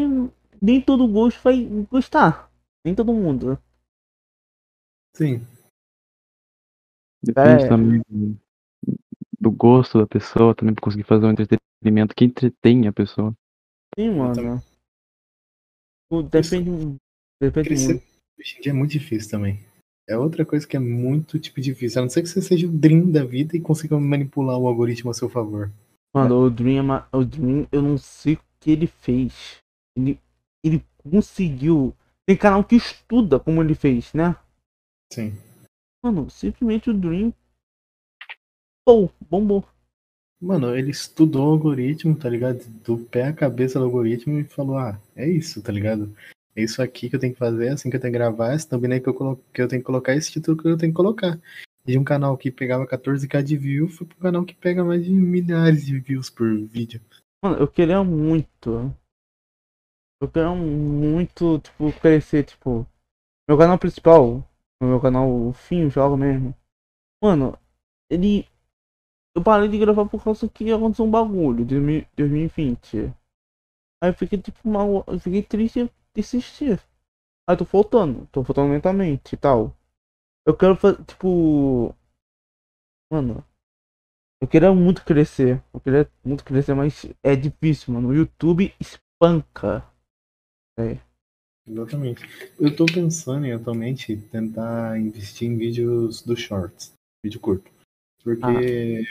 nem todo gosto vai gostar. Nem todo mundo. Sim. Depende É. também do, gosto da pessoa, também pra conseguir fazer um entretenimento que entretém a pessoa. Sim, mano. Depende. Depende Crescer muito. hoje em dia é muito difícil também. É outra coisa que é muito, tipo, difícil. A não ser que você seja o Dream da vida e consiga manipular o algoritmo a seu favor. Mano, o Dream, é o Dream, eu não sei o que ele fez. Ele, ele conseguiu. Tem canal que estuda como ele fez, né? Sim. Mano, simplesmente o Dream. Pô, bombou. Mano, ele estudou o algoritmo, tá ligado? Do pé à cabeça do algoritmo e falou, ah, é isso, tá ligado? Isso aqui que eu tenho que fazer, assim que eu tenho que gravar, essa thumbnail que eu, colo... que eu tenho que colocar, esse título que eu tenho que colocar. De um canal que pegava 14k de view, foi pro canal que pega mais de milhares de views por vídeo. Mano, eu queria muito. Eu queria muito, tipo, crescer, tipo. Meu canal principal, meu canal fim, jogo mesmo. Mano, ele. Eu parei de gravar por causa que aconteceu um bagulho de 2020. Aí eu fiquei tipo mal. Eu fiquei triste de assistir. Aí tô faltando, tô faltando lentamente e tal. Eu quero fazer, tipo. Mano. Eu queria muito crescer. Eu queria muito crescer, mas é difícil, mano. O YouTube espanca. Exatamente. Eu tô pensando em atualmente tentar investir em vídeos do shorts, vídeo curto. Porque,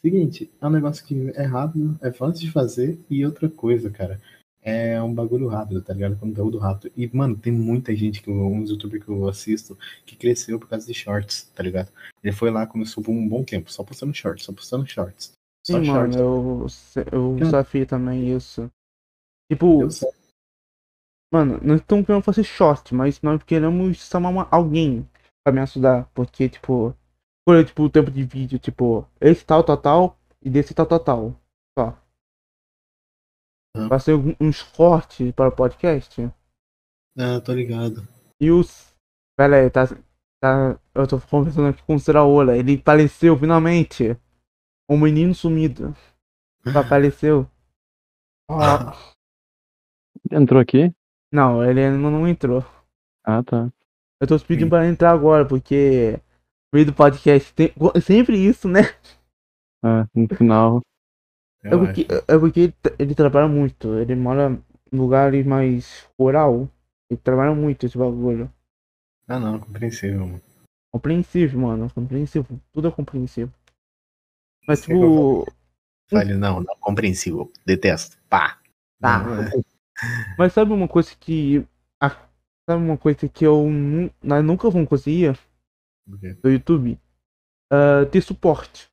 seguinte, é um negócio que é rápido, é fácil de fazer e outra coisa, cara. É um bagulho rápido, tá ligado? Conteúdo rápido. E, mano, tem muita gente, que uns youtubers que eu assisto, que cresceu por causa de shorts, tá ligado? Ele foi lá, começou por um bom tempo, só postando shorts, só postando shorts. Só Sim, shorts. mano, eu, eu Cara. desafio também isso. Tipo, mano, nós estamos querendo fazer short, mas nós queremos chamar uma- alguém pra me ajudar. Porque, tipo, por tipo, o tempo de vídeo, tipo, esse tal, tal, tal, e desse tal, tal, tal. Ser um- uns cortes para o podcast. Ah, tô ligado. E os. Pera aí, tá, tá. Eu tô conversando aqui com o Siraola. Ele apareceu finalmente. Um menino sumido. Apareceu. Ó, Entrou aqui? não, ele ainda não entrou. Ah, tá. Eu tô pedindo Sim. pra ele entrar agora, porque. No meio do podcast tem sempre isso, né? Ah, no final. É porque, é porque ele, tra- ele trabalha muito. Ele mora em lugares mais rural. Ele trabalha muito esse bagulho. Ah, não, compreensível, mano. Compreensível, mano. Compreensível. Tudo é compreensível. Mas, Sei tipo. Fale, não, não, compreensível. Detesto. Pá. Tá. Não, é. Mas sabe uma coisa que. a- sabe uma coisa que eu nu- nós nunca vamos conseguir do YouTube? Ah, ter suporte.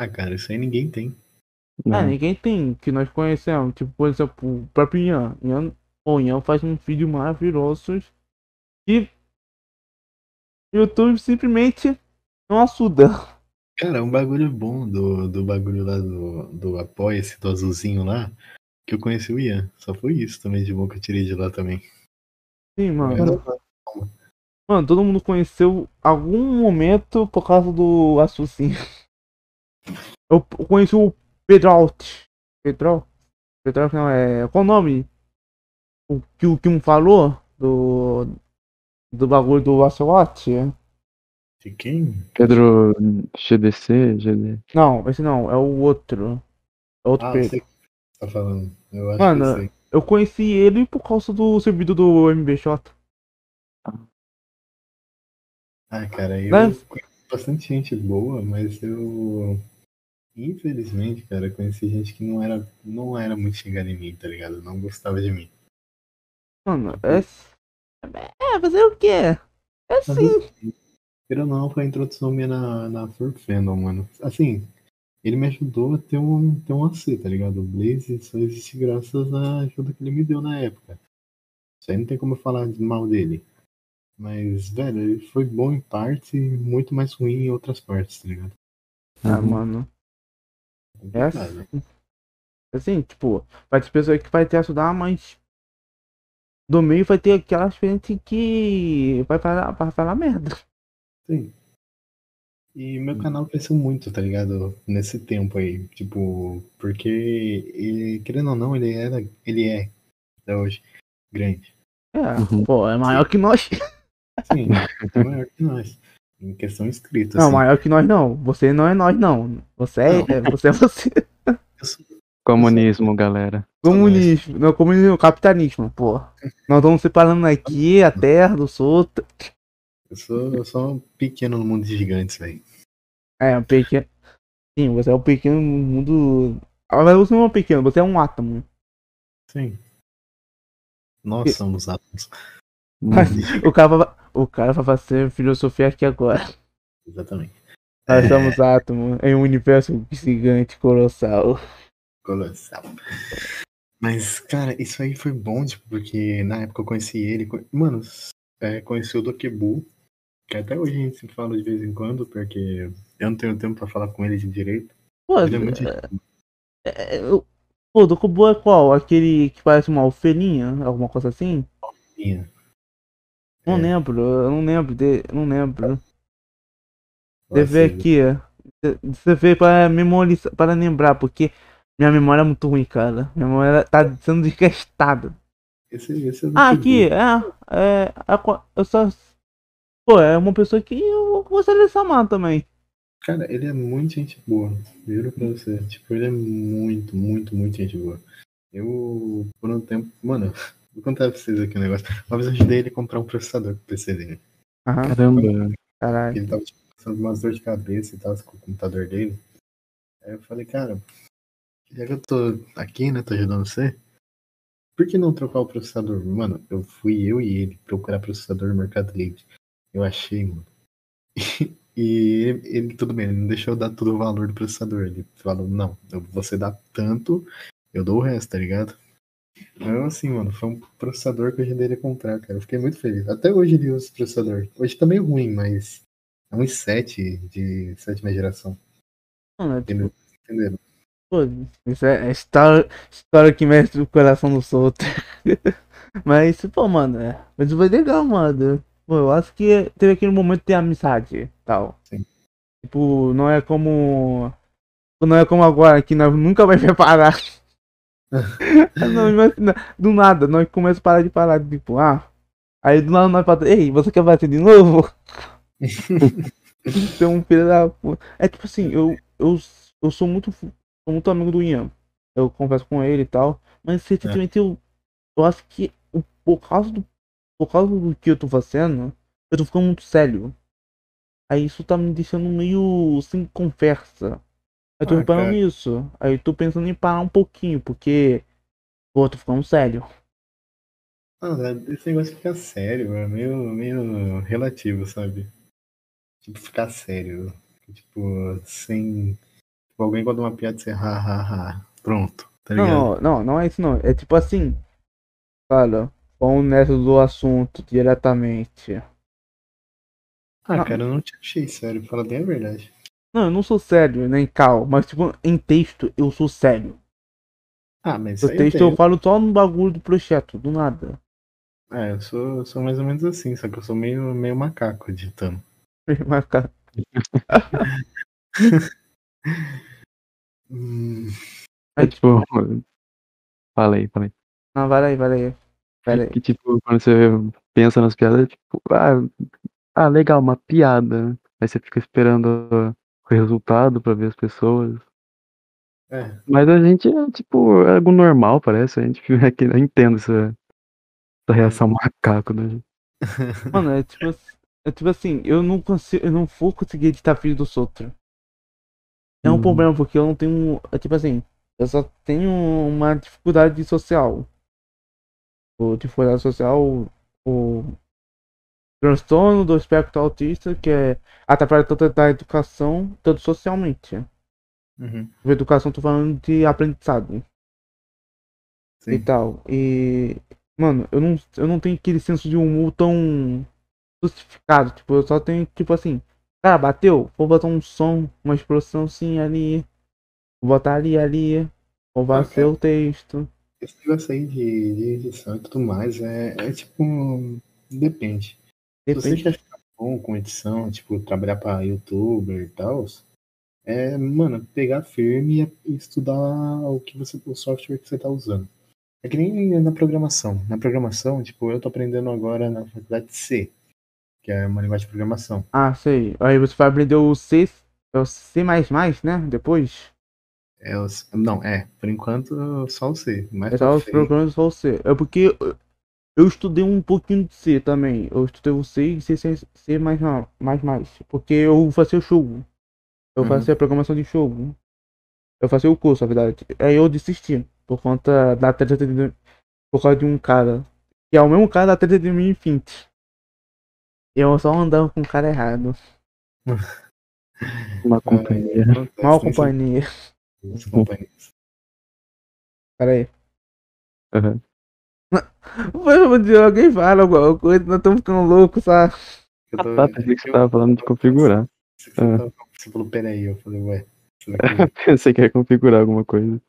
Ah, cara, isso aí ninguém tem. Ah, Não. ninguém tem que nós conhecemos. Tipo, por exemplo, o próprio Ian. Ian, o Ian faz um vídeo maravilhoso e o YouTube simplesmente não ajuda. Cara, um bagulho bom do, do bagulho lá do, do Apoia-se, do azulzinho lá, que eu conheci o Ian. Só foi isso também de bom que eu tirei de lá também. Sim, mano. É. Mano, todo mundo conheceu algum momento por causa do. Eu eu conheci o Pedralt. Pedro? Pedro não, é. Qual o nome? O que o Kim falou? Do. Do bagulho do Ocelot? De quem? Pedro GDC, GD. Não, esse não, é o outro. É outro Ah, eu Pedro. sei o que você tá falando. Eu acho Mano, que eu sei. Eu conheci ele por causa do servidor do MBJ. Ah, cara, eu Mas- conheci bastante gente boa, mas eu. Infelizmente, cara, conheci gente que não era, não era muito chegada em mim, tá ligado? Não gostava de mim. Mano, é. É, fazer o quê? É assim. Queira não, foi a introdução minha na, na Fur Fandom, mano. Assim, ele me ajudou a ter um, ter um AC, tá ligado? O Blaze só existe graças à ajuda que ele me deu na época. Isso aí não tem como eu falar mal dele. Mas, velho, ele foi bom em partes e muito mais ruim em outras partes, tá ligado? Ah, Uhum. mano. É Complicado. assim. Assim, tipo, vai ter pessoas que vai te ajudar, mas. Do meio vai ter aquelas gente que vai falar, vai falar merda. Sim. E meu canal cresceu muito, tá ligado? Nesse tempo aí. Tipo, porque, ele, querendo ou não, ele era. Ele é, até hoje, grande. É, Uhum. pô, é maior que nós. Sim, é maior que nós. Em questão escrita. Não, assim. maior que nós não. Você não é nós, não. Você é, Não. é- você é você. Comunismo, galera. Comunismo. Não, comunismo, capitalismo, pô. Nós estamos separando aqui a terra do solto. Eu sou, eu sou um pequeno no mundo de gigantes, velho. É, um pequeno. Sim, você é o pequeno no mundo. Mas você não é um pequeno, você é um átomo. Sim. Nós somos átomos. Mas o cara, vai- o cara vai fazer filosofia aqui agora. Exatamente. Nós É. somos átomos em um universo gigante, colossal. Colossal. Mas, cara, isso aí foi bom, tipo, porque na época eu conheci ele. Mano, é, conheci o Dokebu, que até hoje a gente se fala de vez em quando, porque eu não tenho tempo pra falar com ele de direito. Pô, Ele é muito. é, é, eu- pô, do Kubo é qual? Aquele que parece uma ovelhinha? Alguma coisa assim? fofinho. Não É. lembro, eu não lembro, de, não lembro. Nossa, Você vê aqui, você vê para memorizar, para lembrar, porque minha memória é muito ruim, cara. Minha memória tá sendo desgastada. Esse, esse é Ah, aqui, é, é, eu só, pô, é uma pessoa que eu gostaria de chamar também. Cara, ele é muito gente boa, juro pra você. Tipo, ele é muito, muito, muito gente boa. Eu, por um tempo, mano, vou contar pra vocês aqui um negócio. Uma vez eu ajudei ele a comprar um processador pro PC dele. Aham, Caramba. caralho. Ele tava tipo, passando umas dor de cabeça e tal com o computador dele. Aí eu falei, cara, já que eu tô aqui, né, tô ajudando você, por que não trocar o processador? Mano, eu fui eu e ele procurar processador no Mercado Livre. Eu achei, mano. E ele, ele, tudo bem, ele não deixou eu dar todo o valor do processador. Ele falou, não, você dá tanto, eu dou o resto, tá ligado? Então, assim, mano, foi um processador que eu agendei ele a comprar, cara. Eu fiquei muito feliz. Até hoje ele usa esse processador. Hoje tá meio ruim, mas é um i7 de sétima geração. Mano, é tipo, Entenderam? pô, isso é, é história, história que mexe o coração do solto. Mas, pô, mano, é. Mas foi legal, mano. Pô, eu acho que teve aquele momento de amizade tal. Sim. Tipo, não é como. Não é como agora, que nós nunca vai preparar. não, imagina, do nada, nós começamos a parar de parar, tipo, ah. Aí do nada nós falamos, ei, você quer bater de novo? Então, um filho da puta. É tipo assim, eu, eu, eu sou muito, sou muito amigo do Ian. Eu converso com ele e tal. Mas recentemente eu, eu acho que o- por causa do. Por causa do que eu tô fazendo, eu tô ficando muito sério. Aí isso tá me deixando meio sem conversa. Eu tô Ah, reparando cara. nisso. Aí eu tô pensando em parar um pouquinho, porque. Pô, tô ficando sério. Ah, esse negócio de ficar sério é meio, meio relativo, sabe? Tipo, ficar sério. Tipo, sem. Tipo, alguém conta uma piada e você ha, ha, ha. Pronto, tá ligado? Não, não, não é isso não. É tipo assim. Cara, vamos nessa do assunto diretamente. ah, não. cara, eu não te achei sério, fala bem a verdade. Não, eu não sou sério, nem cal, mas tipo, em texto eu sou sério. Ah, mas No eu texto eu tenho. falo só no bagulho do projeto, do nada. É, eu sou, eu sou mais ou menos assim, só que eu sou meio, meio macaco editando. Cara, Hum, É tipo. Falei, falei. não, vai aí, vai aí. Pera aí. Que tipo, quando você pensa nas piadas, tipo, ah, ah, legal, uma piada. Aí você fica esperando o resultado pra ver as pessoas. é, Mas a gente é tipo é algo normal, parece. A gente é que entendo essa, essa reação macaco, né? Mano, é tipo, é tipo assim, eu não consigo, eu não vou conseguir editar vídeo do Sotra. É um Uhum. problema, porque eu não tenho. É tipo assim, eu só tenho uma dificuldade social. O dificuldade social, o transtorno do espectro autista, que é atrapalha tanto da educação, tanto socialmente. uhum, educação, tô falando de aprendizado e sim. tal. E. Mano, eu não, eu não tenho aquele senso de humor tão justificado. Tipo, eu só tenho, tipo assim, cara, bateu, vou botar um som, uma explosão sim ali. Vou botar ali, ali. Vou Ah, ser o texto. Esse negócio aí de, de edição e tudo mais é, é tipo. Depende. Se você Depende. quer ficar bom com edição, tipo, trabalhar pra youtuber e tal, é, mano, pegar firme e, estudar o que você, o software que você tá usando. É que nem na programação. Na programação, tipo, eu tô aprendendo agora na faculdade de C, que é uma linguagem de programação. Ah, sei. Aí você vai aprender o C. É o C, né? Depois. É, não, é, por enquanto só o C. Mas É só os programas só o C. É porque eu- estudei um pouquinho de C também. Eu estudei o C e C, C, C mais, mais, mais. Porque eu fazia o jogo. Eu Uhum. fazia programação de jogo. Eu fazia o curso, na verdade. Aí eu desisti. Por conta da treta de. Por causa de um cara. Que é o mesmo cara da treta de 2020. E eu só andava com o cara errado. Uma companhia. Acontece Mal companhia. nessa companhia. Pera aí. Aham. Dizer, alguém fala alguma coisa, nós estamos ficando loucos, sabe? Eu tô- Ah, pensei que você tava falando de configurar. Você tava- falou, peraí, eu falei, ué. Pensei que ia configurar alguma coisa.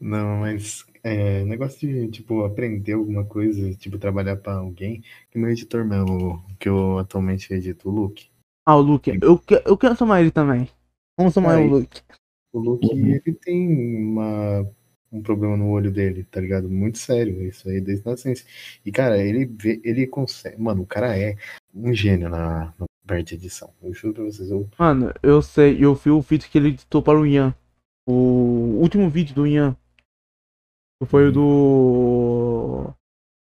Não, mas é, negócio de, tipo, aprender alguma coisa, tipo, trabalhar pra alguém, que meu editor meu, que eu atualmente edito, o Luke. Ah, o Luke. Eu, que- eu quero chamar ele também. Vamos chamar Aí. o Luke. O Luke, Uhum. ele tem uma, um problema no olho dele, tá ligado? Muito sério, isso aí desde a nascença. E, cara, ele vê, ele consegue, mano, o cara é um gênio na, na parte de edição. Eu juro pra vocês, eu, Mano, eu sei, eu vi o vídeo que ele editou para o Ian. O último vídeo do Ian. que Foi o do.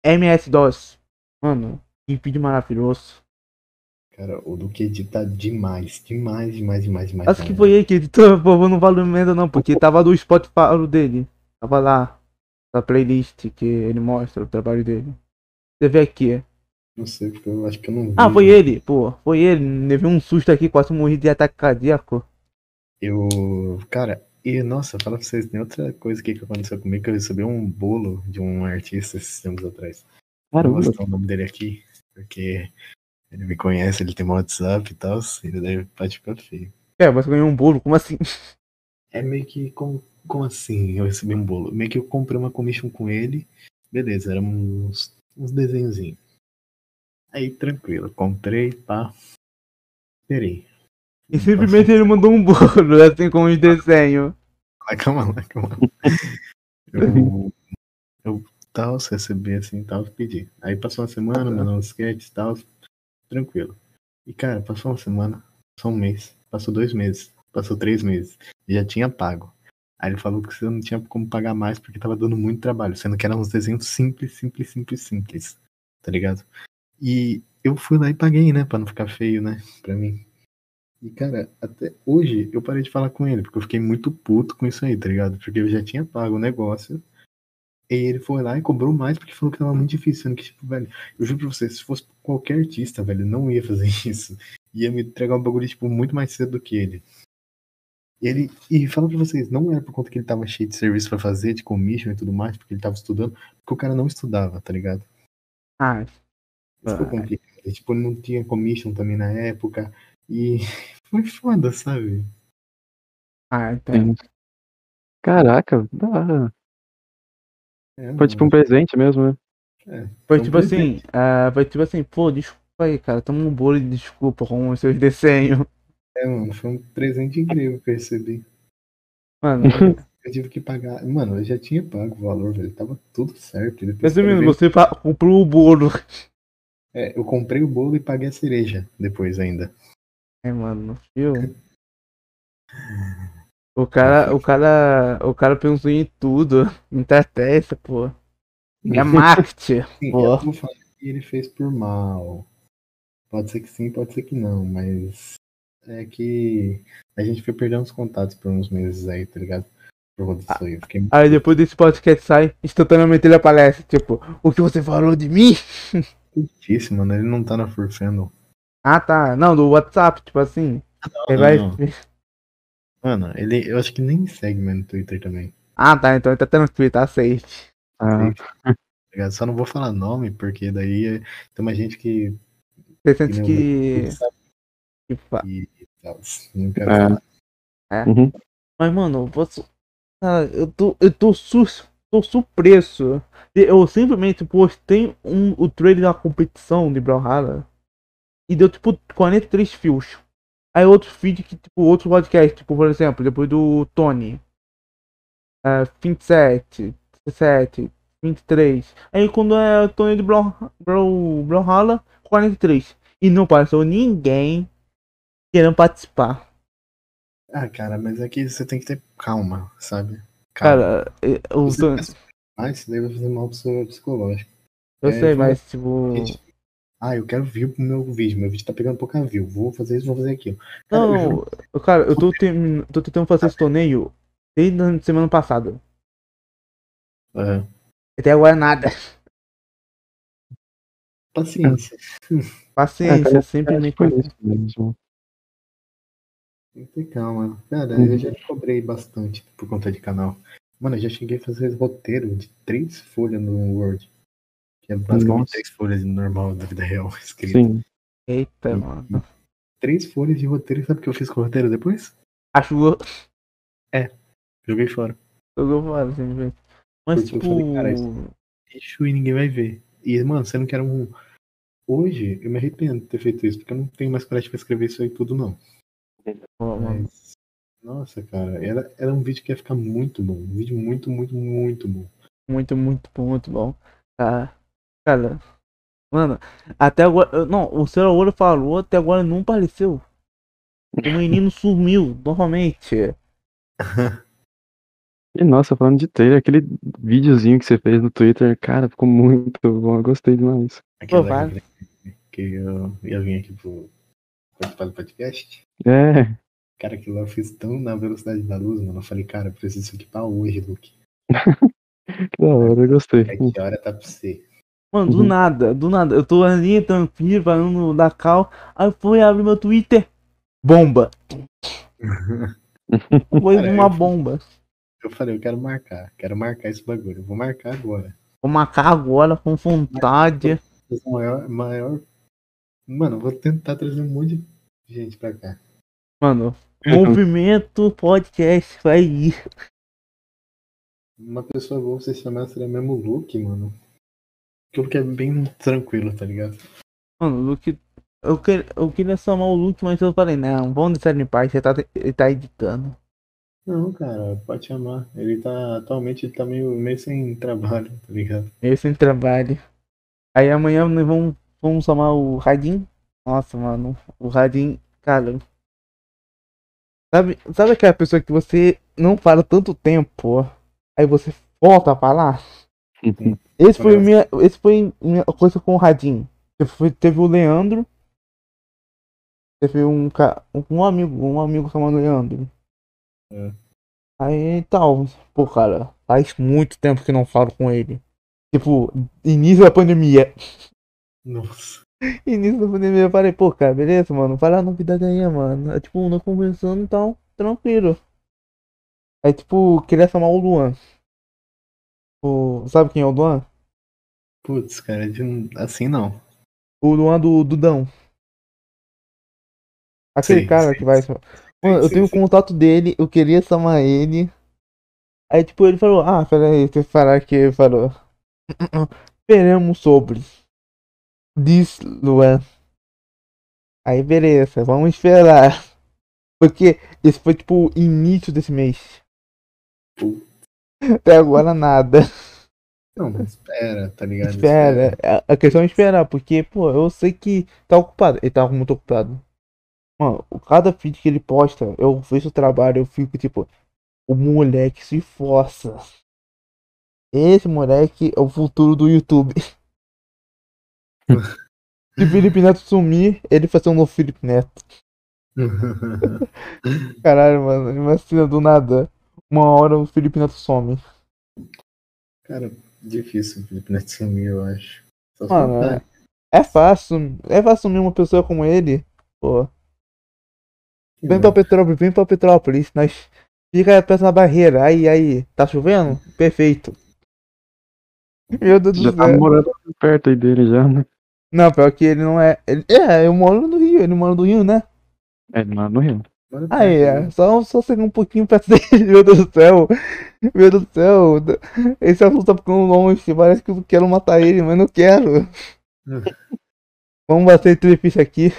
MS-DOS. Mano, que vídeo maravilhoso. cara, o Luke edita demais, demais, demais, demais, demais. Acho que demais. foi ele que editou, pô, não vale merda não, porque tava do Spotify dele. Tava lá. essa playlist que ele mostra o trabalho dele. Você vê aqui. Não sei, porque eu acho que eu não vi. Ah, foi ele, pô. Foi ele. Levei um susto aqui, quase morri de ataque cardíaco. Eu. Cara, e nossa, fala pra vocês, tem outra coisa aqui que aconteceu comigo, que eu recebi um bolo de um artista esses tempos atrás. Não vou Caramba. mostrar o nome dele aqui, porque ele me conhece, ele tem meu WhatsApp e tal, ele deve pode ficar feio. É, você ganhou um bolo, como assim? É meio que como, como assim eu recebi um bolo? Meio que eu comprei uma commission com ele, beleza, eram uns, uns desenhozinhos. Aí tranquilo, comprei, pá. Esperei. E simplesmente ele mandou um bolo, assim como os desenhos. Mas calma lá, calma lá. Eu, eu tal, recebi assim, tal, pedi. Aí passou uma semana, mandou uns sketches e tal, tranquilo. E cara, passou uma semana, passou um mês, passou dois meses, passou três meses, já tinha pago. Aí ele falou que você não tinha como pagar mais porque tava dando muito trabalho, sendo que eram uns desenhos simples, simples, simples, simples, tá ligado? E eu fui lá e paguei, né, pra não ficar feio, né, pra mim. E, cara, até hoje eu parei de falar com ele, porque eu fiquei muito puto com isso aí, tá ligado? Porque eu já tinha pago o negócio. E ele foi lá e cobrou mais porque falou que tava muito difícil. Sendo que, tipo, velho, eu juro pra você, se fosse qualquer artista, velho, não ia fazer isso. Ia me entregar um bagulho, tipo, muito mais cedo do que ele. E ele, e fala pra vocês, não era por conta que ele tava cheio de serviço pra fazer, de commission e tudo mais, porque ele tava estudando, porque o cara não estudava, tá ligado? Ah, Isso foi Ah. complicado. E, tipo, ele não tinha commission também na época. E foi foda, sabe? ah, entendo. Sim. Caraca, da hora. É, Foi tipo um presente mesmo, né? é, Foi um tipo assim, ah, foi tipo assim, pô, desculpa aí, cara, toma um bolo de desculpa com os seus desenhos. É, mano, foi um presente incrível que eu recebi. Mano, Eu tive que pagar. Mano, eu já tinha pago o valor, velho. Tava tudo certo. Resumindo, você comprou o bolo. é, eu comprei o bolo e paguei a cereja depois ainda. É, mano, viu? O cara, o cara, o cara pensou em tudo. Em estratégia, pô. É marketing. Sim, Pô. eu falar que ele fez por mal. Pode ser que sim, pode ser que não, mas é que a gente foi perdendo os contatos por uns meses aí, tá ligado? Por conta disso aí. Fiquei Aí depois desse podcast sai, instantaneamente ele aparece, tipo, o que você falou de mim? difícil, mano. Ele não tá na Furfandom. Ah tá, não, do WhatsApp, tipo assim. Ele vai. não. Mano, ele, eu acho que nem segue meu no Twitter também. Ah tá, então ele tá tranquilo, tá safe. Ah, tá ligado? Só não vou falar nome, porque daí tem uma gente que, Você sente que. Que e tal. Não quero É. uhum. Mas mano, você. Cara, eu tô. Eu tô, su... tô surpreso. Eu simplesmente postei um, o trailer da competição de Brawlhalla e deu tipo 43 fios. Aí outro feed que, tipo, outro podcast, tipo, por exemplo, depois do Tony. É, 27, 17, 23. Aí quando é o Tony de Brawl, Brawl, Brawlhalla, 43. E não apareceu ninguém querendo participar. Ah, cara, mas aqui você tem que ter calma, sabe? Calma. Cara, é, o Você pensa mais, isso daí vai fazer mal pro seu psicológico. eu é, sei, foi- mas tipo. Ah, eu quero view pro meu vídeo. Meu vídeo tá pegando pouca view. Vou fazer isso, vou fazer aquilo. Cara, eu Não, cara, eu tô, tem- tô tentando fazer esse torneio desde a semana passada. Aham. Até agora nada. Paciência. Paciência, É, cara, simplesmente Foi paciência. Tem que ter calma. Cara, Uhum. eu já te cobrei bastante por conta de canal. Mano, eu já cheguei a fazer roteiro de três folhas no Word. Que é basicamente Nossa. três folhas normal da vida real escrito. Sim. Eita, mano. Três folhas de roteiro. Sabe o que eu fiz com o roteiro depois? Acho que Joguei fora. eu vou falar, simplesmente. Mas Porque eu tipo. falei, cara, isso- Lixo e ninguém vai ver. E, mano, você não quer um. Hoje, eu me arrependo de ter feito isso, porque eu não tenho mais coragem pra escrever isso aí tudo, não. Mas, nossa, cara, era, era um vídeo que ia ficar muito bom. Um vídeo muito, muito, muito bom. Muito, muito bom, muito bom. Tá. Cara. Mano, até agora. Não, o seu olho falou, até agora não apareceu. O menino sumiu, novamente. E nossa, falando de trailer, aquele videozinho que você fez no Twitter, cara, ficou muito bom. Eu gostei demais. Aquela Pô, que eu ia vir aqui pro participar do podcast. É, Cara, aquilo lá eu fiz tão na velocidade da luz, mano. Eu falei, cara, eu preciso pra hoje, Luke. Que da hora, eu gostei. É que hora tá pra você. Mano, do Uhum. nada, do nada. Eu tô ali tranquilo, falando da cal. Aí foi abrir meu Twitter. Bomba. Foi Cara, uma eu- bomba. Eu falei, eu quero marcar, quero marcar esse bagulho. Eu vou marcar agora. Vou marcar agora com vontade. Maior, maior. Mano, eu vou tentar trazer um monte de gente pra cá. Mano, movimento podcast vai ir. Uma pessoa boa você chamar seria mesmo o Luke, mano. Porque o Luke é bem tranquilo, tá ligado? Mano, o Luke. Eu, que, eu queria chamar o Luke, mas eu falei, não, vamos deixar ele em paz, ele tá, ele tá editando. Não, cara, pode chamar. Ele tá. Atualmente ele tá meio, meio sem trabalho, tá ligado? Meio sem trabalho. Aí amanhã nós vamos, vamos chamar o Radin. Nossa, mano, o Radin, cara. Sabe, sabe aquela pessoa que você não fala tanto tempo, aí você volta a falar? Esse foi minha, esse foi minha coisa com o Radin. Foi, teve o Leandro. Teve um, um amigo, um amigo chamado Leandro. É. Aí tal, pô, cara, faz muito tempo que não falo com ele. Tipo, início da pandemia. Nossa. Início da pandemia, eu falei, pô, cara, beleza, mano, fala a novidade aí, mano. É, tipo, não conversando e tal, tranquilo. Aí, tipo, queria chamar o Luan. O, sabe quem é o Luan? Putz, cara, de- assim não. O Luan do Dudão. Aquele Sim, cara sim, que vai. sim. Mano, eu tenho o contato dele, eu queria chamar ele. Aí, tipo, ele falou: Ah, peraí, eu falar que ele falou. Esperamos sobre. Diz Luan. Aí, beleza, vamos esperar. Porque esse foi, tipo, o início desse mês. Até agora nada. Não, mas espera, tá ligado? Espera. A- A questão é esperar, porque, pô, eu sei que tá ocupado. Ele tava muito ocupado. Mano, cada feed que ele posta, eu vejo o trabalho, eu fico tipo, o moleque se força. Esse moleque é o futuro do YouTube. Se o Felipe Neto sumir, ele vai ser um novo Felipe Neto. Caralho, mano, imagina do nada. Uma hora o Felipe Neto some. Cara, difícil o Felipe Neto sumir, eu acho. Só Mano, é, é fácil. É fácil sumir uma pessoa como ele. Pô. Vem pra Petrópolis, vem pra Petrópolis. Nós fica perto da barreira. Aí, aí. Tá chovendo? Perfeito. Meu Deus Já do tá céu. morando perto aí dele já, né? Não, pior que ele não é. Ele, é, eu moro no Rio. Ele mora no Rio, né? É, lá no Rio. Aí, perto, é. Só, só chegar um pouquinho perto dele. Meu Deus do céu. Meu Deus do céu. Esse assunto tá ficando longe. Parece que eu quero matar ele, mas não quero. Vamos bater fichas aqui.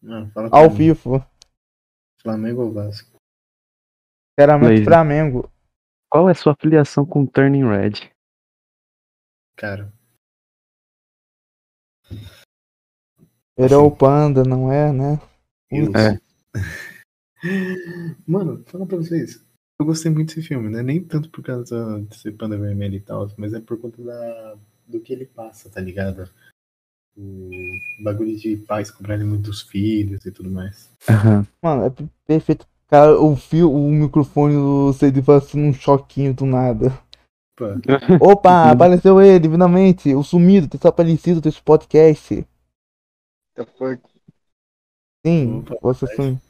Não, fala Ao pra mim. vivo. Flamengo ou Vasco? Sinceramente. Flamengo. Qual é a sua afiliação com Turning Red? Cara, Ele é o panda, não é, né? eu. É. Mano, fala pra vocês. Eu gostei muito desse filme, né? Nem tanto por causa de ser panda vermelho e tal, mas é por conta da, do que ele passa, tá ligado? O bagulho de pais cobrarem muito dos filhos e tudo mais. Aham. Mano, é per- perfeito. Cara, o fio, o microfone do CD fazendo um choquinho do nada. Pô, Opa, apareceu ele, finalmente. O sumido, ter aparecido desse podcast. The fuck? Sim, Opa, você sim.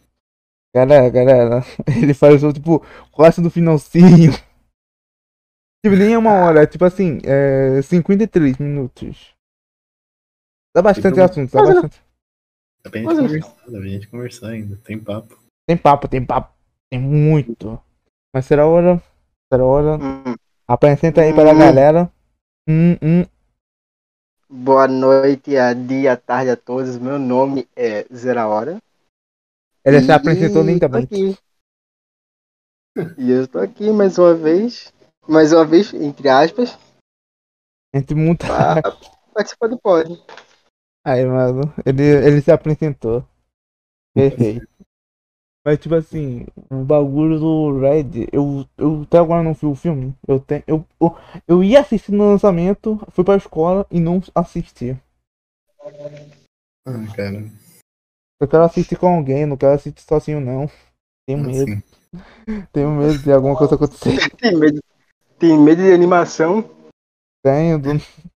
Galera, galera, ele apareceu tipo quase no finalzinho. Tipo, nem é uma hora, é tipo assim, é 53 minutos. Dá bastante Então- assunto, dá bastante. dá pra gente conversar, dá pra gente conversar ainda, tem papo. Tem papo, tem papo, tem muito. Mas será hora, será hora. Hum, Apresenta aí para a Hum. galera. Hum, hum. boa noite, a dia, a tarde a todos. Meu nome é Zera Hora. Ele se E apresentou tô lindamente. E eu estou aqui mais uma vez. Mais uma vez, entre aspas, Entre muita. participar do pod. Aí, mano, ele, ele se apresentou. Perfeito. Mas, tipo assim, o bagulho do Red, eu, eu até agora não vi o filme. Eu, tenho, eu, eu, eu ia assistir no lançamento, fui pra escola e não assisti. Ah, cara, Eu quero assistir com alguém, não quero assistir sozinho, não. Tenho medo, assim, tenho medo de alguma coisa acontecer. Tem medo, tem medo de animação? Tenho. do-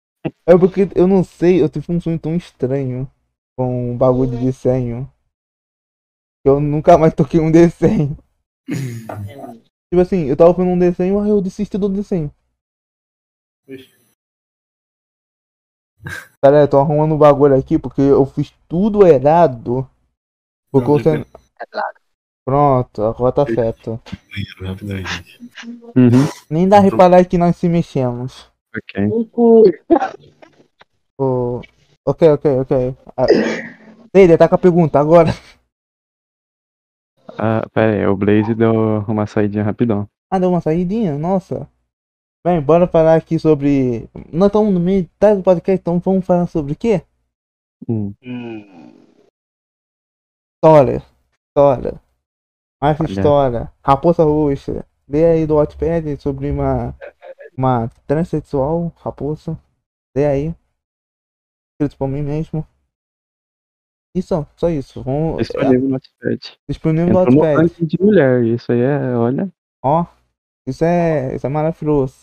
É porque eu não sei, eu tive um sonho tão estranho com um bagulho de desenho. Eu nunca mais toquei um desenho. Tipo assim, eu tava vendo um desenho, aí eu desisti do desenho. Aí, eu tô arrumando um bagulho aqui porque eu fiz tudo errado. Porque Não. Pronto, agora tá certo. Uhum. Nem dá a reparar que nós se mexemos. Ok. Ô, Ok, ok, ok. Ah, Taylor, tá com a pergunta agora. Ah, pera aí, o Blaze deu uma saidinha rapidão. Ah, deu uma saidinha? Nossa. Bem, bora falar aqui sobre. Nós estamos no meio tá, do podcast, então vamos falar sobre o quê? Hum. História. História. Mais Olha. história. Raposa Roxa. Lê aí do Wattpad sobre uma. Uma transexual raposa. Lê aí. Escrito por mim mesmo. Isso, só isso. Vamos. Disponível no Wattpad. Disponível no Entrou no Wattpad. ranking de mulher, isso aí é, olha. Ó. Isso é. Isso é maravilhoso.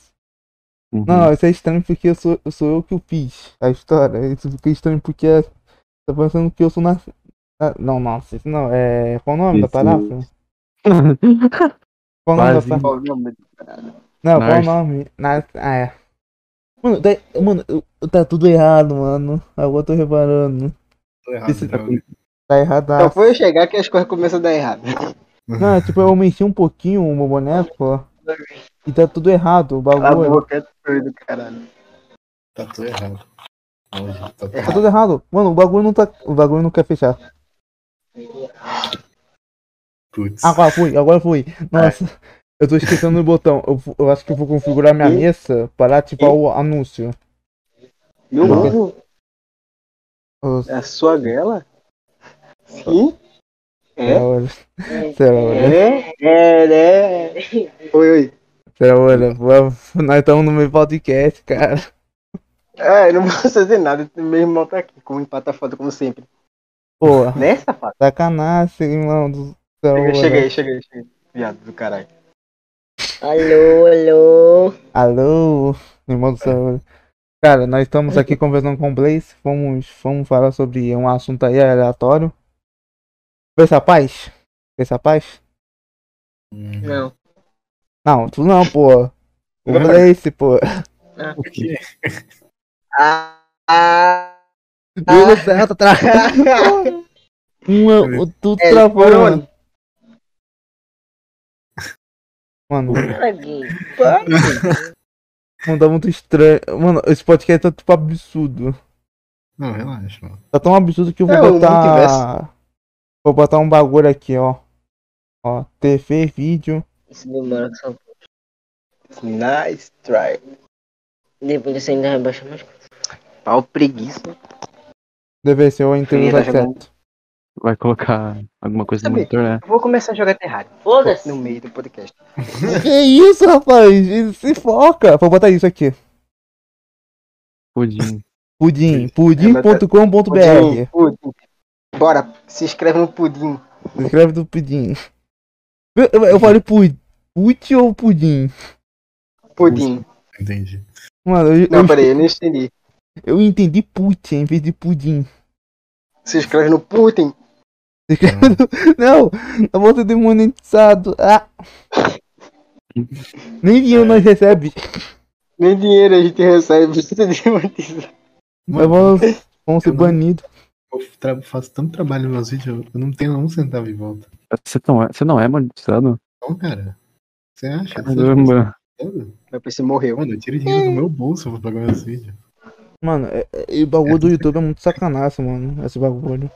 Uhum. Não, isso é estranho porque eu sou, sou eu que eu fiz a história. Isso fica estranho porque tá pensando que eu sou na. na- Não, nossa, isso não. É. Qual o nome da Isso. paráfra? Qual o nome da paráfra? O? Não, qual o nome? Ah, é. Mano, daí- mano, eu- eu- tá tudo errado, mano. Agora eu tô reparando. Tô errado, droga. Tá errado. Só foi eu chegar que as coisas começam a dar errado. Não, tipo, eu mexi um pouquinho o meu boneco, ó. E tá tudo errado, o Cala a bagulho. boca, é doido, caralho. Tá tudo errado. Tá tudo Tá tudo errado. Mano, o bagulho não tá. O bagulho não quer fechar. Putz. Agora fui, agora fui. Nossa, eu tô esquecendo o botão. Eu, eu acho que eu vou configurar minha E? mesa para ativar o anúncio. Meu Não. Os- é a sua gela? Sim? É? Será. É? É, é. Oi, oi. Será. Vamos- Nós estamos no meio do podcast, cara. Ah, eu não vou fazer nada, meu irmão tá aqui, com um empata foda, como sempre. Porra, Né, safado? sacanagem, mano. Será Cheguei, hora. cheguei, cheguei, cheguei. Viado do caralho. Alô, alô. Alô, irmão do céu. Cara, nós estamos aqui conversando com o Blaze. Vamos, vamos falar sobre um assunto aí aleatório. Pensa paz? Pensa paz? Hum, Não. Não, tu não, pô. O Blaze, pô. O quê? Ah, ah, Deu certo, tra... Uma, o- tudo É, travou, foi mano. Mano, paguei. Paguei. Mano, tá muito estranho. Mano, esse podcast tá tipo absurdo. Não, relaxa, mano. Tá tão absurdo que eu vou É, botar. Vou botar um bagulho aqui, ó. Ó, TV, vídeo. Isso demora que só. nice try. Depois você ainda rebaixa mais. Pau preguiça. Deve ser o da 17. Vai colocar alguma coisa no Sabe- monitor, né? Eu vou começar a jogar Terraria. Foda-se. No meio do podcast. Que isso, rapaz? Se foca. Vou botar isso aqui. Pudim. Pudim. Pudim, Pudim.com.br. pudim. Bora, se inscreve no pudim. Escreve do pudim. Eu, eu, eu falei pu- put ou pudim? Pudim. Entendi. Mano, eu, Não, eu, peraí, eu não entendi. eu entendi put em vez de pudim. Se inscreve no Putin. No- Não, eu vou ser demonetizado. Ah. Nem dinheiro nós recebe. Nem dinheiro a gente recebe. Você desmonetiza. Nós vamos, vamos ser banidos. Eu tra- faço tanto trabalho nos meus vídeos, eu não tenho um centavo de volta. Você não é, você não é monetizado? Não, cara. Você acha? Você Caramba. acha? Meu PC morreu. Mano, eu tiro dinheiro do meu bolso pra pagar meus vídeos. Mano, é- é- o bagulho do YouTube é muito sacanagem, mano. Esse bagulho.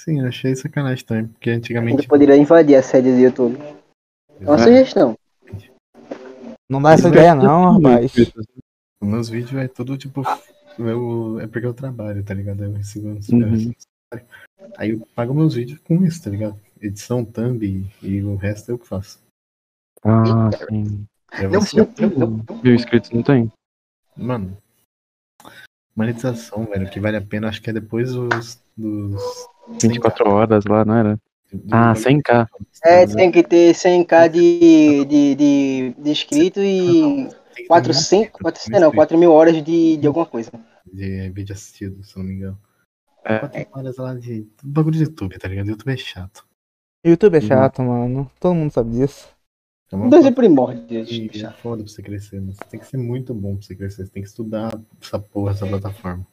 Sim, eu achei sacanagem também, porque A gente antigamente. poderia invadir a sede do YouTube. É uma É. sugestão. Não dá essa ideia não, rapaz. Os meus vídeos é tudo tipo. Eu, é porque eu trabalho, tá ligado? Eu recebo uns Uhum. Aí eu pago meus vídeos com isso, tá ligado? Edição, thumb e, e o resto eu que faço. Ah, sim. É Não, você- não, não, não. Mil inscritos não tem? Mano, monetização, velho, que vale a pena, acho que é depois dos. dos 100 24 horas lá, não era? Ah, 100k. É, tem que ter 100k de, de, de, de inscrito e 400, 400 não, 4 mil horas de, de alguma coisa. De vídeo assistido, se não me engano. É. 4 horas lá de. Bagulho de YouTube, tá ligado? YouTube é chato. YouTube é chato, mano. Todo mundo sabe disso. É uma Dois primórdios. E é foda pra você crescer, mas tem que ser muito bom pra você crescer. Você tem que estudar essa porra, essa plataforma.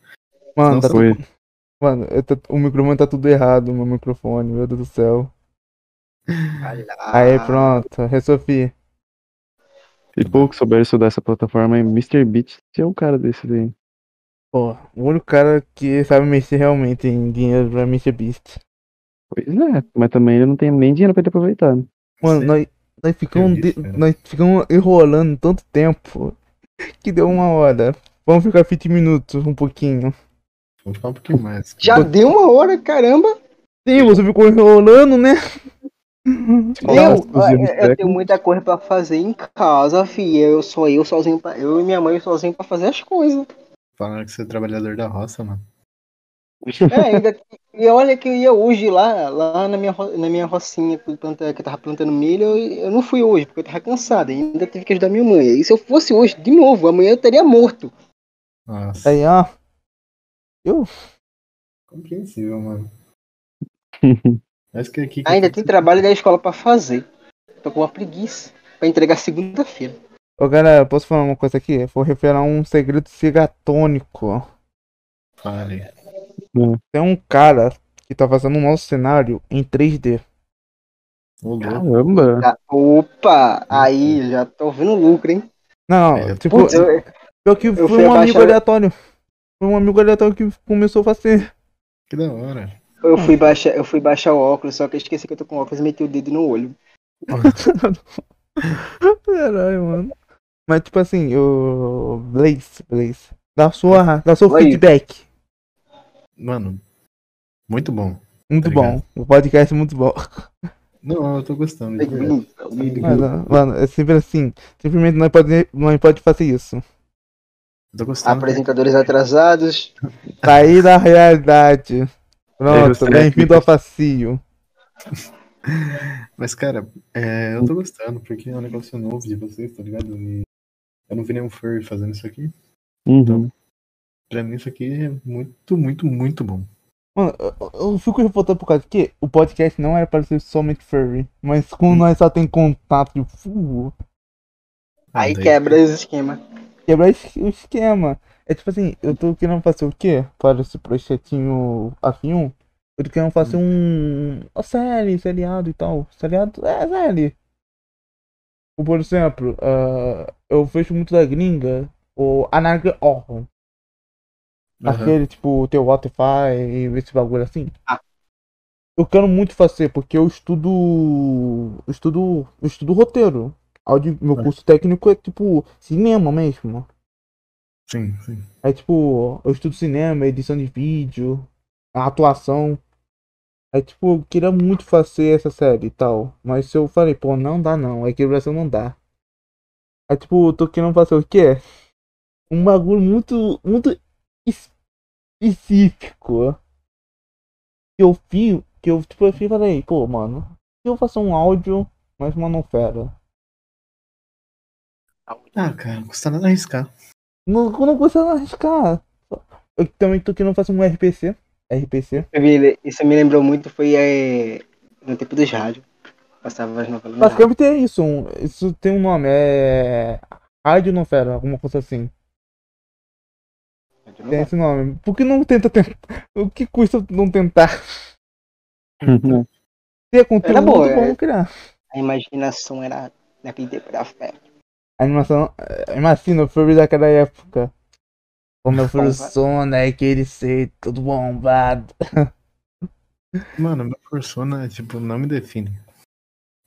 Mano, tá Foi. Mano, eu tô- o microfone tá tudo errado, meu microfone, meu Deus do céu. Aí, pronto, resolvi. Se pouco souber estudar essa plataforma, Mr. Beat é um cara desse daí. Pô, o único cara que sabe mexer realmente em dinheiro pra MrBeast. Pois é, mas também ele não tem nem dinheiro pra ele aproveitar. né? Mano, Você- nós, nós ficamos de- Isso, cara. nós ficamos enrolando tanto tempo que deu uma hora. Vamos ficar 20 minutos, um pouquinho. Vamos falar um pouquinho mais. Já deu uma hora, caramba. Sim, você ficou enrolando, né? Eu, os erros eu, eu tenho muita coisa pra fazer em casa, filha. Eu sou eu sozinho, pra, eu e minha mãe sozinho pra fazer as coisas. Falaram que você é trabalhador da roça, mano. É, ainda, e olha que eu ia hoje lá, lá na minha, na minha rocinha que eu planta- que eu tava plantando milho, eu, eu não fui hoje, porque eu tava cansado, ainda tive que ajudar minha mãe. E se eu fosse hoje, de novo, amanhã eu teria morto. Nossa. Aí, ó. Compreensível, mano. Mas que aqui. Ainda tem trabalho da escola pra fazer. Tô com uma preguiça. Pra entregar segunda-feira. Ô, galera, posso falar uma coisa aqui? Vou revelar um segredo cigatônico. Fale. Tem um cara que tá fazendo um nosso cenário em 3D. Ô, louco. Caramba! Opa! Aí, já tô vendo lucro, hein? Não, É, tipo, Putz, eu, pior que eu foi fui um amigo aleatório. Foi um amigo aleatório que começou a fazer. Que da hora. eu fui baixar, eu fui baixar o óculos, só que eu esqueci que eu tô com óculos e meti o dedo no olho. Caralho, mano. Mas tipo assim, o. Blaze, Blaze. Dá sua, dá seu feedback. Mano, muito bom. Muito Tá bom. O podcast é muito bom. Não, eu tô gostando. verdade. Mano, mano, é sempre assim. Simplesmente não pode, não pode fazer isso. Tô gostando. Apresentadores atrasados. Sair da realidade. Pronto, bem-vindo ao facio. Mas, cara, é, eu tô gostando, porque é um negócio novo de vocês, tá ligado? E eu não vi nenhum furry fazendo isso aqui. Uhum. Pra mim, isso aqui é muito, muito, muito bom. Mano, eu, eu fico revoltado por causa que o podcast não era para ser somente furry. Mas como Hum. nós só tem contato de full, Aí quebra os esquemas. quebrar es- o esquema. É tipo assim, eu tô querendo fazer o quê? Para esse projetinho F1. Eu tô querendo fazer um. Uma série, seriado e tal. Seriado? É, série. Por exemplo, ah, eu vejo muito da gringa o Anarchy Horror. Aham. Aquele tipo, teu Spotify e esse bagulho assim. Ah. Eu quero muito fazer, porque eu estudo. Eu estudo. Eu estudo roteiro. Áudio, meu curso técnico é tipo cinema mesmo. Sim, sim. É tipo, eu estudo cinema, edição de vídeo, atuação. É tipo, eu queria muito fazer essa série e tal. Mas se eu falei, pô, não dá não, aqui no Brasil não dá. É tipo, eu tô querendo fazer o quê? Um bagulho muito, muito específico. Que eu fiz, que eu tipo, eu e falei, pô, mano, se eu faço um áudio, mas uma novela. Ah, cara, não custa nada arriscar. Não, não custa nada arriscar. Eu também tô querendo fazer um RPC. RPC. Isso me lembrou muito, foi é, no tempo dos rádios. Passava as novelas. Basicamente é isso. um- isso tem um nome. É. Rádio novela, alguma coisa assim. Tem esse nome. Por que não tenta tentar? O que custa não tentar? Ter conteúdo, Era bom, é. criar. A imaginação era naquele tempo era fé. A animação. eh, Imagina o filme daquela época. Como eu fui o som, né? Aquele ser todo bombado. Mano, meu persona, tipo, não me define.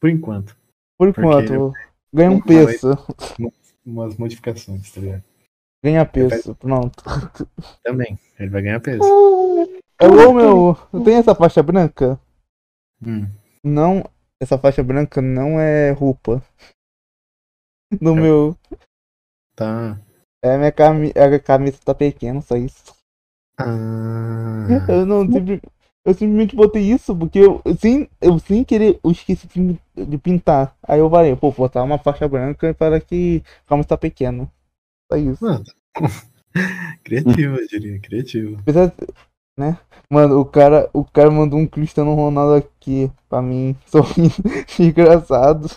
Por enquanto. Por enquanto, ganha um peso. Umas modificações, tá ligado? Ganha peso, pronto. Também. Ele vai ganhar peso. Alô, meu. Tem essa faixa branca? Hum. Não, essa faixa branca não é roupa. No meu. Tá. É minha cami a camisa tá pequena, só isso. Ah, Eu não sempre. Eu simplesmente botei isso porque eu, sem, eu sem querer, eu esqueci de, pintar. Aí eu falei, pô, vou botar uma faixa branca para que a câmera está pequena. Só isso. Mano, criativo, eu diria, criativo. Apesar, né? Mano, o cara, o cara mandou um Cristiano Ronaldo aqui pra mim, sorrindo, engraçado.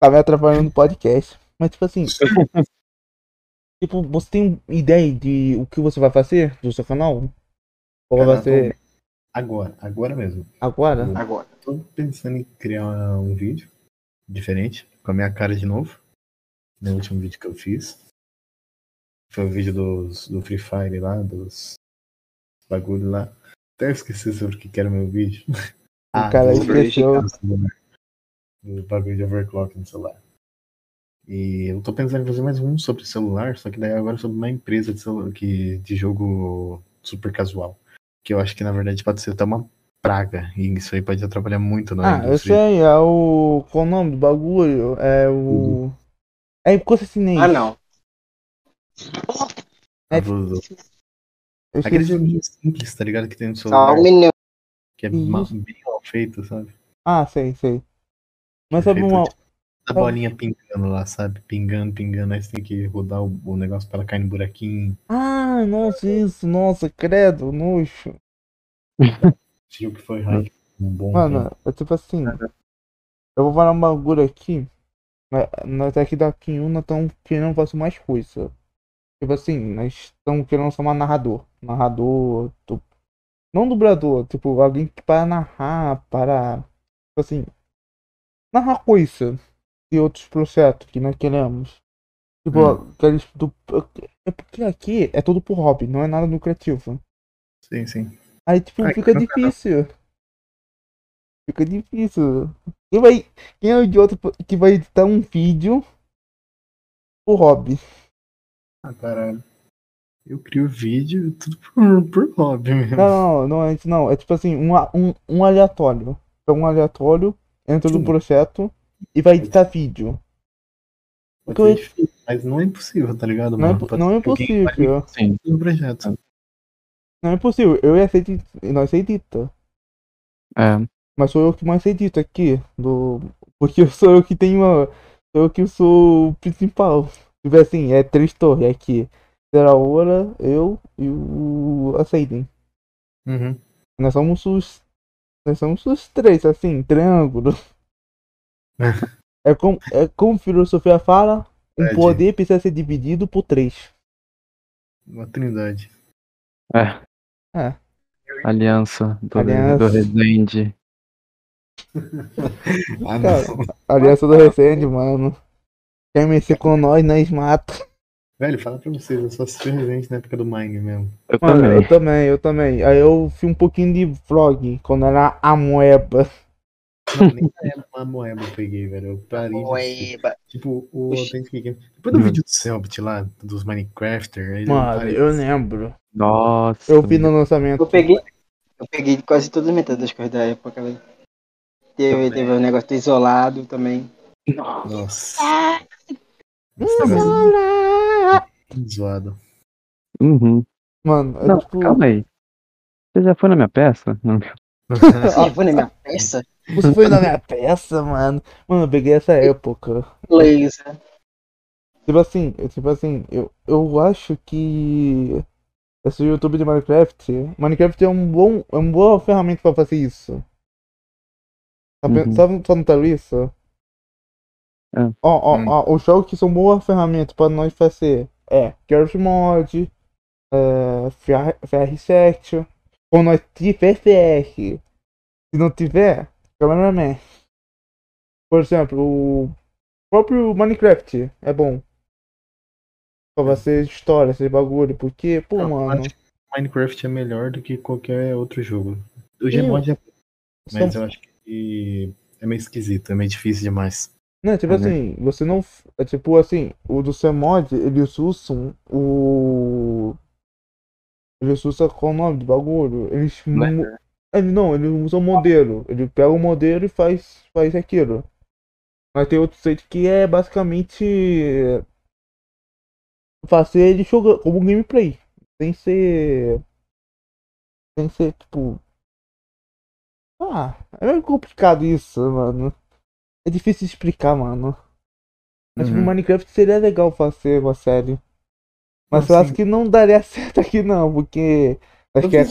Tá me atrapalhando no podcast. Mas tipo assim, tipo, você tem ideia de o que você vai fazer do seu canal? Ou vai ser Agora, agora mesmo. agora? Agora. Tô pensando em criar um vídeo diferente, com a minha cara de novo. No último vídeo que eu fiz. Foi o vídeo dos, do Free Fire lá, dos bagulho lá. Até eu esqueci sobre o que que era o meu vídeo. O cara do- esqueceu. do celular. Do bagulho de overclock no celular. E eu tô pensando em fazer mais um sobre celular, só que daí agora sobre uma empresa de, celular, que, de jogo super casual. Que eu acho que na verdade pode ser até uma praga. E isso aí pode atrapalhar muito na Ah, eu indústria. sei, é o. Qual o nome do bagulho? É o. É coisa chinês. Ah, não. É- Eu Aquele joguinho simples, tá ligado? Que tem no Só celular, um minuto. que é bem mal feito, sabe? Ah, sei, sei. Mas sabe uma. A bolinha pingando lá, sabe? Pingando, pingando, aí você tem que rodar o, o negócio para ela cair no buraquinho. Ah, nossa, isso, nossa, credo, nojo. Esse jogo que foi hype um bom Mano, tempo. é tipo assim. Eu vou falar um bagulho aqui. Mas Nós aqui da Kiuna estamos querendo fazer mais coisa. Tipo assim, nós estamos querendo ser um narrador. Narrador. do- Não dublador, tipo, alguém que para narrar, para. Tipo assim. Narrar coisa de outros projetos que nós queremos. Tipo, Hum. aqueles do. É porque aqui é tudo por hobby, não é nada lucrativo. Sim, sim. Aí, tipo, Ah, fica difícil. Fica difícil. Quem vai. Quem é o idiota que vai editar um vídeo por hobby? Ah, caralho. Eu crio vídeo tudo por, por hobby mesmo. Não, não, não é isso não. É tipo assim, um, um, um aleatório. Então um aleatório entra no projeto e vai editar vídeo. Pode que eu- ser difícil, mas não é impossível, tá ligado? Não é, mano? Pode não é ser impossível. Sim. no projeto. Não é impossível. Eu ia ser edit- nós edita. É. Mas sou eu que mais edito aqui. Do... Porque eu sou eu que tenho uma. Sou eu que sou o principal. Tipo assim, é três torres aqui. Será hora, eu e o a Seiden. Uhum. Nós somos os. Nós somos os três, assim, triângulo. é como, é como filosofia fala, um Verdade. poder precisa ser dividido por três. Uma trindade. É. É. Aliança do, Aliança. do Resende. Ah, Cara. Aliança do Resende, mano. Quer mexer com nós, nós mata. Velho, fala pra vocês, eu só assisti Resident na época do Mine mesmo. Eu Mano, também. eu também, eu também. Aí eu fiz um pouquinho de vlog quando era a moeba. Não, nem era uma moeba eu peguei, velho. Eu parei. Moeba. Tipo, o. Authentic Game. Depois do Hum. vídeo do Selbit lá, dos Minecrafter, Mano, eu lembro. Nossa. Eu vi no lançamento. Eu peguei. Eu peguei quase todas as metades das coisas da época, velho. Teve, teve o negócio do isolado também. Nossa. Negócio é zoado. Uhum. Mano, é Não, tipo. calma aí. Você já foi na minha peça? Não. Você foi na minha peça? Você foi na minha peça, mano. Mano, eu peguei essa época. Laser. Tipo assim, eu- tipo assim, eu, eu acho que esse YouTube de Minecraft, Minecraft é um bom, é uma boa ferramenta pra fazer isso. Sabe, Uhum. sabe só notaram isso? É. Ó, ó, Hum. ó, os jogos que são boas ferramentas pra nós fazer é Garry's Mod, é, FR- FR7, quando nós tiver FR, se não tiver, Cameraman. Por exemplo, o próprio Minecraft é bom. Pra fazer história, esse bagulho, porque, pô, Não, mano, acho que Minecraft é melhor do que qualquer outro jogo. O. Gmod é mas são- eu acho que é meio esquisito, é meio difícil demais. Né, tipo né? assim, você não. É tipo assim, o do Cmod, eles usam o. Eles usam qual o nome do bagulho? Eles. Blender. Ele não, ele usa o modelo. Ele pega o modelo e faz, faz aquilo. Mas tem outro site que é basicamente. Fazer ele jogar como gameplay. Sem ser. Sem ser, tipo. Ah, é meio complicado isso, mano. É difícil de explicar, mano. Mas tipo, Uhum. Minecraft seria legal fazer uma série. Mas Ah, eu acho que não daria certo aqui não, porque. Acho Eu que é.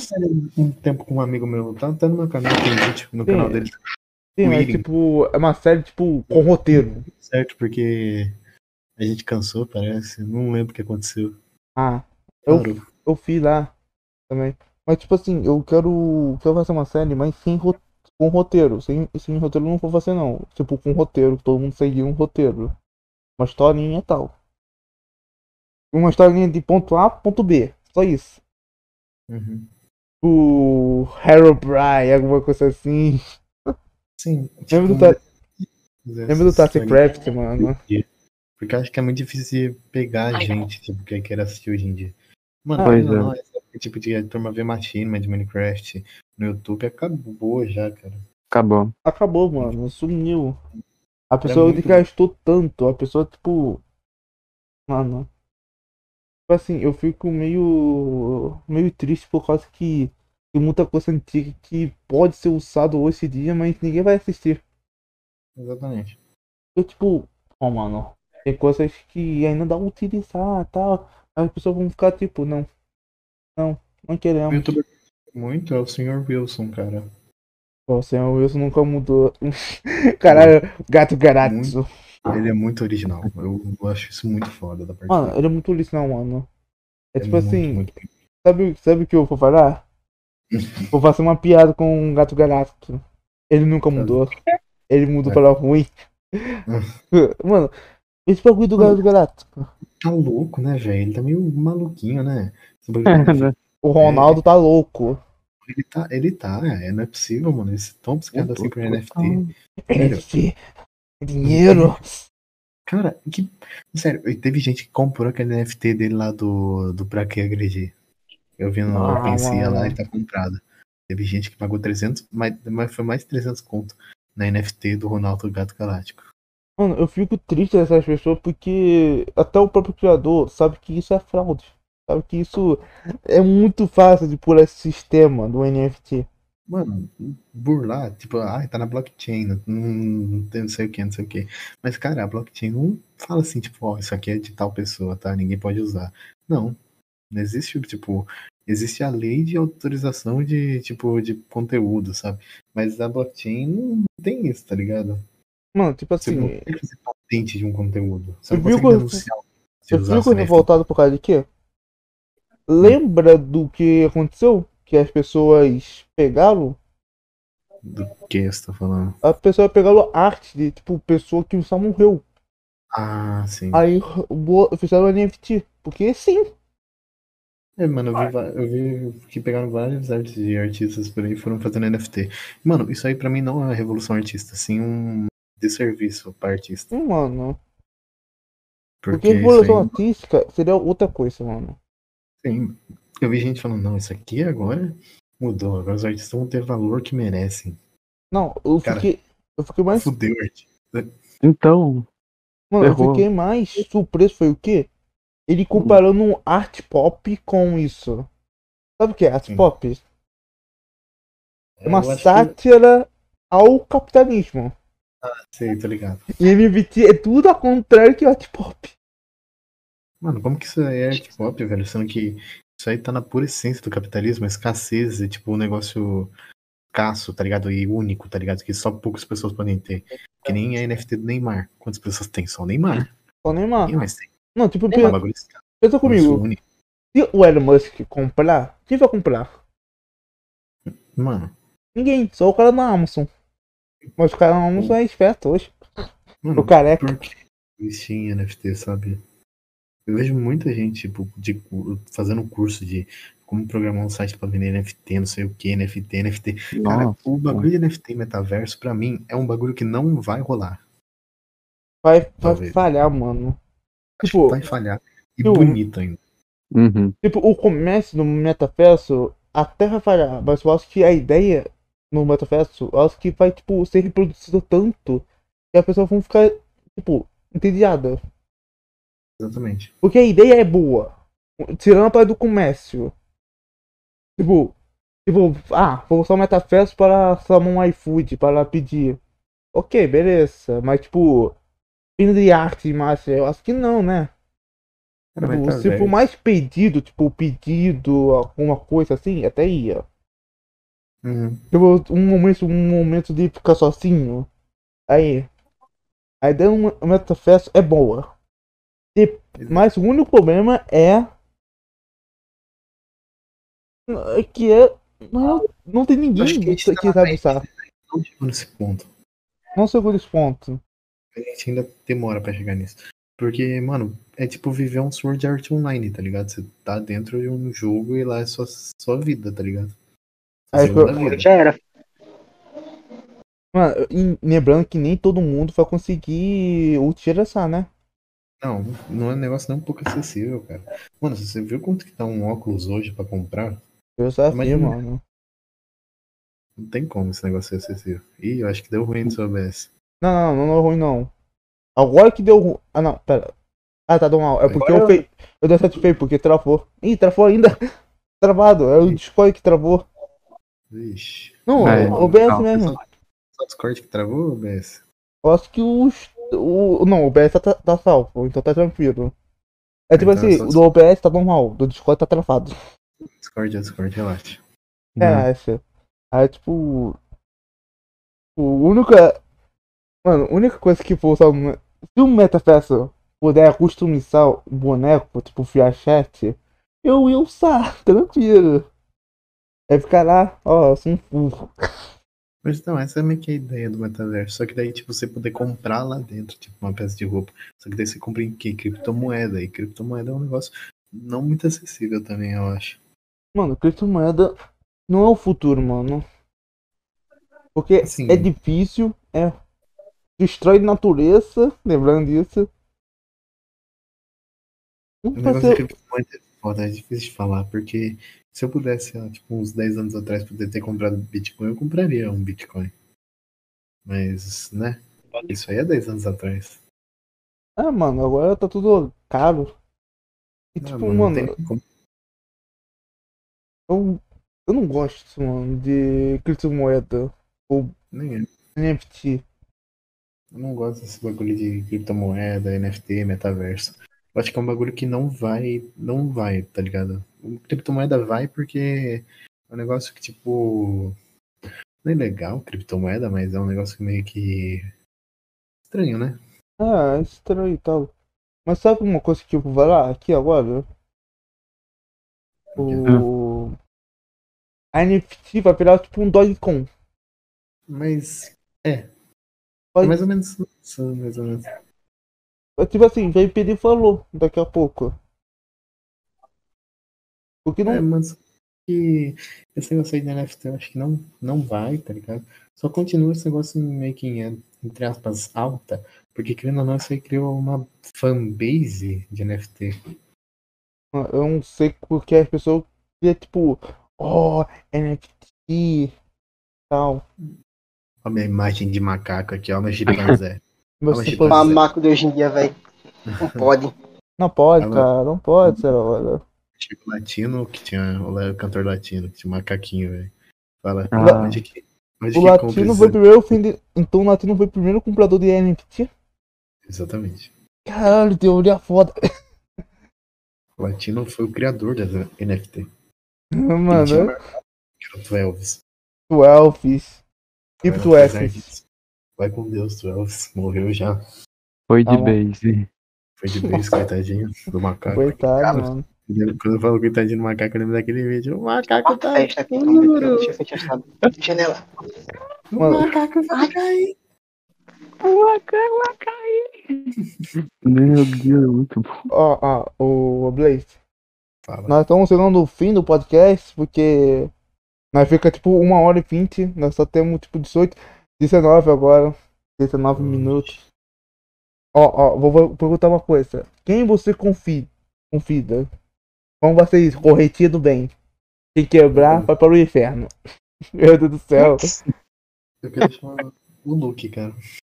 um tempo com um amigo meu, tá, tá no meu canal, tem vídeo no Sim. canal dele, Sim, mas Waiting. tipo, é uma série, tipo, com roteiro. certo? Porque a gente cansou, parece. Não lembro o que aconteceu. Ah, eu, Parou. eu fiz lá também. Mas tipo assim, eu quero, quero fazer uma série, mas sem ro- com roteiro. Sem, sem roteiro eu não vou fazer não. Tipo, com roteiro, todo mundo seguir um roteiro. Uma historinha e tal. Uma historinha de ponto A a ponto B. Só isso. Uhum. O Herobrine, alguma coisa assim. Sim. Lembra do, tipo, Ta- lembra do mano? Porque eu acho que é muito difícil de pegar a gente, tipo, que quer assistir hoje em dia. Mano, Ah, Pois não, é. esse tipo de turma ver Machinima de Minecraft no YouTube acabou já, cara. Acabou. Acabou, mano. Sumiu. A pessoa muito- gastou tanto. A pessoa, tipo. Mano. Tipo assim, eu fico meio. meio triste por causa que tem muita coisa antiga que pode ser usado hoje em dia, mas ninguém vai assistir. Exatamente. Eu, tipo, ó, mano. Tem coisas que ainda dá pra utilizar e tal. Aí as pessoas vão ficar tipo, não. Não, não queremos. youtuber que muito é o Sr. Wilson, cara. Pô, o senhor Wilson nunca mudou. Caralho, gato garato. Ele é muito original. Eu, eu acho isso muito foda da parte Mano, dele. ele é muito original, mano. É, É tipo muito, assim, muito- sabe, sabe o que eu vou falar? vou fazer uma piada com um gato galáctico. Ele nunca mudou. Ele mudou É. para ruim. Mano, esse bagulho do gato galáctico. Tá louco, né, velho? Ele tá meio maluquinho, né? É, né? O Ronaldo tá louco. ele tá, ele tá, é, não é possível, mano. Esse tão obcecado assim com NFT. NFT. Dinheiro. Cara, que. Sério, teve gente que comprou aquele NFT dele lá do, do Pra Que Agredir. Eu vi no Ah, lá mano. e tá comprado. Teve gente que pagou 300, mas, mas foi mais de 300 conto na NFT do Ronaldo Gato Galáctico. Mano, eu fico triste dessas pessoas porque até o próprio criador sabe que isso é fraude. Sabe que isso é muito fácil de pular esse sistema do NFT. Mano, burlar, tipo, ah, tá na blockchain, não, não, não sei o que, não sei o que. Mas, cara, a blockchain não fala assim, tipo, ó, isso aqui é de tal pessoa, tá? Ninguém pode usar. Não. Não existe, tipo, existe a lei de autorização de, tipo, de conteúdo, sabe? Mas a blockchain não tem isso, tá ligado? Mano, tipo Você assim, não consegue fazer patente de um conteúdo. Você Eu não vi consegue que eu- denunciar usar fico revoltado por causa de quê? Lembra do que aconteceu? Que as pessoas pegaram? Do que você tá falando? A pessoa pegaram arte de, tipo, pessoa que só morreu. Ah, sim. Aí fizeram NFT. Porque sim. É, mano, eu vi, eu vi que pegaram vários artes de artistas por aí e foram fazendo NFT. Mano, isso aí pra mim não é uma revolução artista, sim um desserviço pra artista. Mano. Porque Porque isso revolução aí, artística seria outra coisa, mano. sim, eu vi gente falando, não, isso aqui agora mudou, agora os artistas vão ter valor que merecem. Não, eu Cara, fiquei. Eu fiquei mais. Fudeu, artista. Então, Mano, eu errou. fiquei mais surpreso foi o quê? Ele comparando um art pop com isso. Sabe o que é art Sim. pop? É uma Eu acho que- sátira ao capitalismo. Sei, tô ligado. E NFT é tudo ao contrário que art pop. Mano, como que isso aí é art pop, velho? Sendo que isso aí tá na pura essência do capitalismo, a escassez, é tipo um negócio escasso, tá ligado? E único, tá ligado? Que só poucas pessoas podem ter. Que nem a NFT do Neymar. Quantas pessoas tem? Só o Neymar. Só Neymar. Ninguém mais tem. Não, tipo, um pensa, bagulho pensa comigo. único. Se o Elon Musk comprar, quem vai comprar? Mano, Ninguém, só o cara da Amazon. Mas o cara Amazon é esperto hoje. mano, O careca. por que investir em NFT, sabe? Eu vejo muita gente, tipo, de, fazendo curso de como programar um site pra vender NFT, não sei o que, NFT, NFT. Cara, nossa. o bagulho de NFT metaverso, pra mim, é um bagulho que não vai rolar. Vai, vai falhar, mano. Tipo, vai falhar. E eu- bonito ainda. Uhum. Tipo, o comércio no metaverso até vai falhar, mas eu acho que a ideia no metaverso, acho que vai, tipo, ser reproduzido tanto que as pessoas vão ficar, tipo, entediadas. Exatamente. Porque a ideia é boa. Tirando a parte do comércio. Tipo, Tipo, ah, vou usar o MetaFest para chamar um iFood, para pedir. Ok, beleza. Mas tipo, fim de arte, mas eu acho que não, né? Cara, Tipo, tá se for mais pedido, tipo, pedido, alguma coisa assim, até ia. Uhum. Tipo, um momento, um momento de ficar sozinho. Aí. A ideia do MetaFest é boa. E- mas o único problema é. é que é. Não, não tem ninguém que que, que sabe usar. Não chegou nesse ponto. Não chegou nesse ponto. A gente ainda demora pra chegar nisso. Porque, mano, é tipo viver um Sword Art Online, tá ligado? Você tá dentro de um jogo e lá é sua, sua vida, tá ligado? Aí. Já era. Mano, lembrando que nem todo mundo vai conseguir utilizar, né? Não, não é um negócio nem um pouco acessível, cara. Mano, você viu quanto que tá um óculos hoje pra comprar, Eu já vi, mano. não tem como esse negócio ser acessível. Ih, eu acho que deu ruim no seu OBS. Não, não, não, não é ruim não. Agora que deu ruim. Ah, não, pera. Ah, tá dando mal. É porque eu Agora- fei. Eu dei certo feio, porque travou. Ih, travou ainda. Travado. É o Discord que travou. Vixe. Não, É, o OBS não, mesmo. Só o Discord que travou, OBS? Eu acho que os. O, não, o OBS tá, tá salvo, então tá tranquilo. É tipo Então é assim, o do OBS tá normal, do Discord tá travado. Discord é Discord, relaxa. É, essa. Aí tipo. O único. Mano, a única coisa que for usar. Se o MetaFest puder customizar o boneco, tipo Fia Chat, eu ia usar, tranquilo. É ficar lá, ó, assim, furro. Mas então, essa é meio que a ideia do metaverso. Só que daí, tipo, você poder comprar lá dentro, tipo, uma peça de roupa. Só que daí você compra em que? Criptomoeda. E criptomoeda é um negócio não muito acessível também, eu acho. Mano, criptomoeda não é o futuro, mano. Porque Assim. é difícil, é. Destrói natureza, lembrando disso. O vai negócio de ser- criptomoeda é foda, é difícil de falar, porque se eu pudesse, lá, tipo, uns 10 anos atrás, poder ter comprado Bitcoin, eu compraria um Bitcoin. Mas, né? Isso aí é 10 anos atrás. Ah, mano, agora tá tudo caro. E Ah, tipo, mano, mano, não tem eu, eu não gosto, mano, de criptomoeda ou Nem. NFT. Eu não gosto desse bagulho de criptomoeda, NFT, metaverso. Eu acho que é um bagulho que não vai, não vai, tá ligado? O criptomoeda vai porque é um negócio que, tipo, não é legal criptomoeda, mas é um negócio meio que estranho, né? Ah, é estranho e tal. Mas sabe uma coisa que eu vou falar aqui agora? O. A NFT vai virar tipo um Dogecoin. Mas é Vai- mais ou menos mais ou menos. É Tipo assim, vai pedir falou daqui a pouco. Porque não. É, mas que esse negócio aí de NFT eu acho que não, não vai, tá ligado? Só continua esse negócio meio que entre aspas, alta, porque querendo ou não, isso aí criou uma fanbase de NFT. Eu não sei porque as pessoas queriam tipo, oh, NFT e tal. Olha a minha imagem de macaco aqui, ó, meu chimpanzé. Tipo, fosse- Mamaco de hoje em dia, velho. Não pode. Não pode, Alô? cara, não pode ser hora. Chico Latino, que tinha o cantor latino, que tinha um macaquinho, velho. Fala, Ah. onde que, onde O que latino foi primeiro. Então o latino foi o primeiro comprador de NFT? Exatamente. Caralho, teoria foda. O latino foi o criador das NFT. Mano, era o Twelves. o Elvis. Tipo disso, Vai com Deus, Twelves. Morreu já. Foi Tá de bom. base. Foi de vez, coitadinho do macaco. Coitado, Cara, mano. Quando eu falo coitadinho do macaco, eu lembro daquele vídeo. O macaco Uma tá festa aqui, duro. deixa eu fechar essa janela. O Mano. macaco vai cair. Meu Deus, é muito bom. Ó, ó, o Blaze. Fala. Nós estamos chegando no fim do podcast, porque nós fica tipo uma hora e vinte, nós só temos tipo 18, 19 agora, 19 Oxe. minutos. Ó, ó, vou, vou perguntar uma coisa. Quem você confia? confida? Como vai isso? Corretia do bem. Quem quebrar, vai para o inferno. Meu Deus do céu. Eu quero chamar o Luke, cara.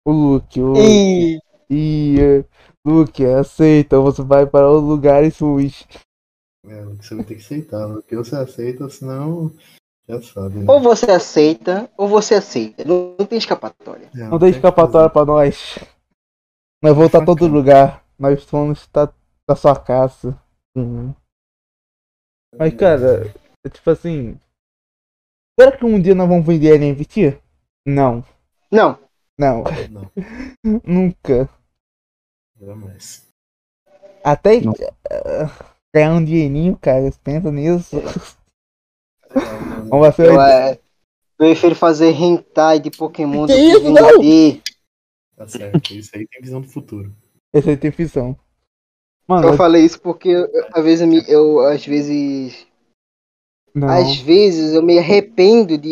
O Luke, o E Ih, eh, Luke, aceita, você vai para os lugares ruins. É, Luke, você vai ter que aceitar. Luke, você aceita, senão É foda, né? Ou você aceita, ou você aceita. Não, não tem escapatória. Não tem escapatória pra nós. Nós vamos estar em todo lugar. Nós vamos estar na sua casa. Uhum. Mas, cara, é tipo assim. Será que um dia nós vamos vender NFT? Não, Não, não, Não, nunca. jamais. Até Não. eh, ganhar um dinheirinho, cara, pensa nisso. Vamos fazer eu, é, eu prefiro fazer hentai de Pokémon do Que que isso, não? vender. Tá certo, isso aí tem visão do futuro. Esse aí tem ficção. Mano, Eu falei isso porque eu- às vezes eu, eu às vezes não. às vezes eu me arrependo de